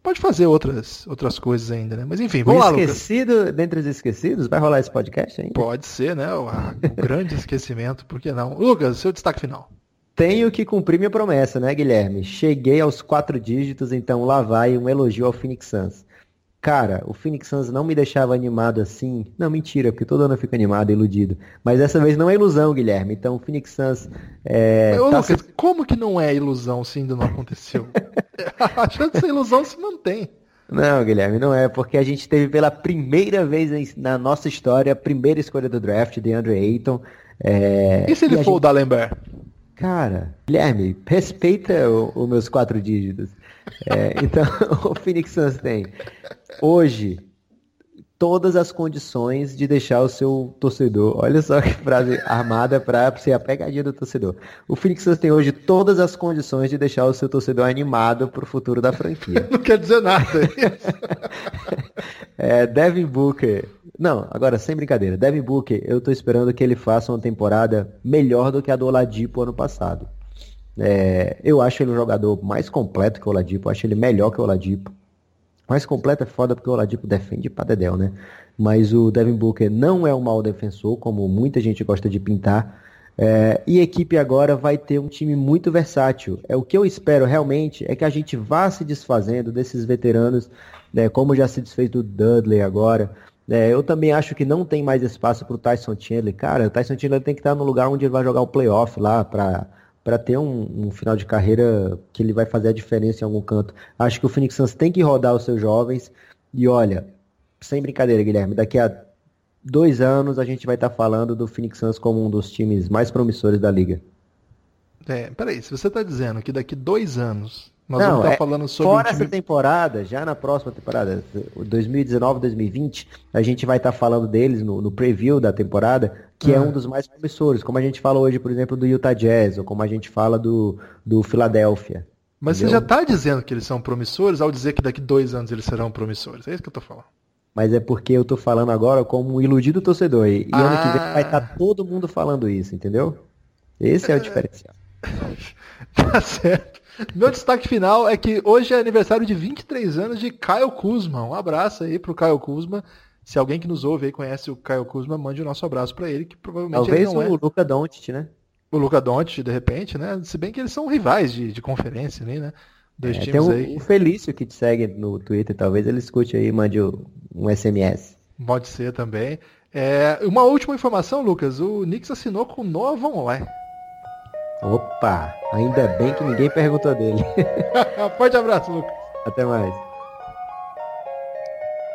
pode fazer outras, outras coisas ainda, né? Mas enfim, vamos o lá, esquecido, Lucas. dentre os esquecidos, vai rolar esse podcast ainda? Pode ser, né? O, o grande esquecimento, por que não? Lucas, seu destaque final. Tenho que cumprir minha promessa, né, Guilherme? Cheguei aos quatro dígitos, então lá vai um elogio ao Phoenix Suns. Cara, o Phoenix Suns não me deixava animado assim. Não, mentira, porque todo ano eu fico animado, iludido. Mas dessa vez não é ilusão, Guilherme. Então o Phoenix Suns. É, Ô, tá Lucas, se... como que não é ilusão se ainda não aconteceu? a chance de ilusão se mantém. Não, Guilherme, não é, porque a gente teve pela primeira vez na nossa história a primeira escolha do draft de Andrew Ayton. É... E se ele e for gente... o Dalembert? Cara, Guilherme, respeita os meus quatro dígitos. É, então, o Phoenix Suns tem hoje todas as condições de deixar o seu torcedor. Olha só que frase armada para ser a pegadinha do torcedor. O Phoenix Suns tem hoje todas as condições de deixar o seu torcedor animado para o futuro da franquia. Não quer dizer nada. é, Devin Booker. Não, agora sem brincadeira. Devin Booker, eu estou esperando que ele faça uma temporada melhor do que a do Oladipo ano passado. É, eu acho ele um jogador mais completo que o Oladipo, eu acho ele melhor que o Oladipo. Mais completo é foda porque o Oladipo defende pra Dedel, né? Mas o Devin Booker não é um mau defensor, como muita gente gosta de pintar. É, e a equipe agora vai ter um time muito versátil. É o que eu espero realmente é que a gente vá se desfazendo desses veteranos, né, como já se desfez do Dudley agora. É, eu também acho que não tem mais espaço para o Tyson Chandler. Cara, o Tyson Chandler tem que estar no lugar onde ele vai jogar o playoff lá para para ter um, um, final de carreira que ele vai fazer a diferença em algum canto. Acho que o Phoenix Suns tem que rodar os seus jovens. E olha, sem brincadeira, Guilherme, daqui a dois anos a gente vai estar tá falando do Phoenix Suns como um dos times mais promissores da liga. É, peraí, se você está dizendo que daqui dois anos nós não, vamos estar é, falando sobre. Fora um time... essa temporada, já na próxima temporada, 2019, 2020, a gente vai estar falando deles no, no preview da temporada, que é um dos mais promissores, como a gente fala hoje, por exemplo, do Utah Jazz, ou como a gente fala do, do Philadelphia. Mas entendeu? você já está dizendo que eles são promissores ao dizer que daqui dois anos eles serão promissores. É isso que eu estou falando. Mas é porque eu estou falando agora como um iludido torcedor. E, ah. ano que vem ah. vai estar tá todo mundo falando isso, entendeu? Esse é, é o diferencial. tá certo. Meu destaque final é que hoje é aniversário de 23 anos de Caio Kuzma. Um abraço aí pro Caio Kuzma. Se alguém que nos ouve aí conhece o Caio Kuzma, mande o nosso abraço para ele, que provavelmente Talvez ele não o é. Luca Doncic, né? O Luca Doncic, de repente, né? Se bem que eles são rivais de, de conferência ali, né? Dois é, times tem o, aí. o Felício que te segue no Twitter, talvez ele escute aí e mande um SMS. Pode ser também. É, uma última informação, Lucas. O Knicks assinou com o Noah Vonleh. Opa, ainda bem que ninguém perguntou dele. Forte abraço, Lucas. Até mais.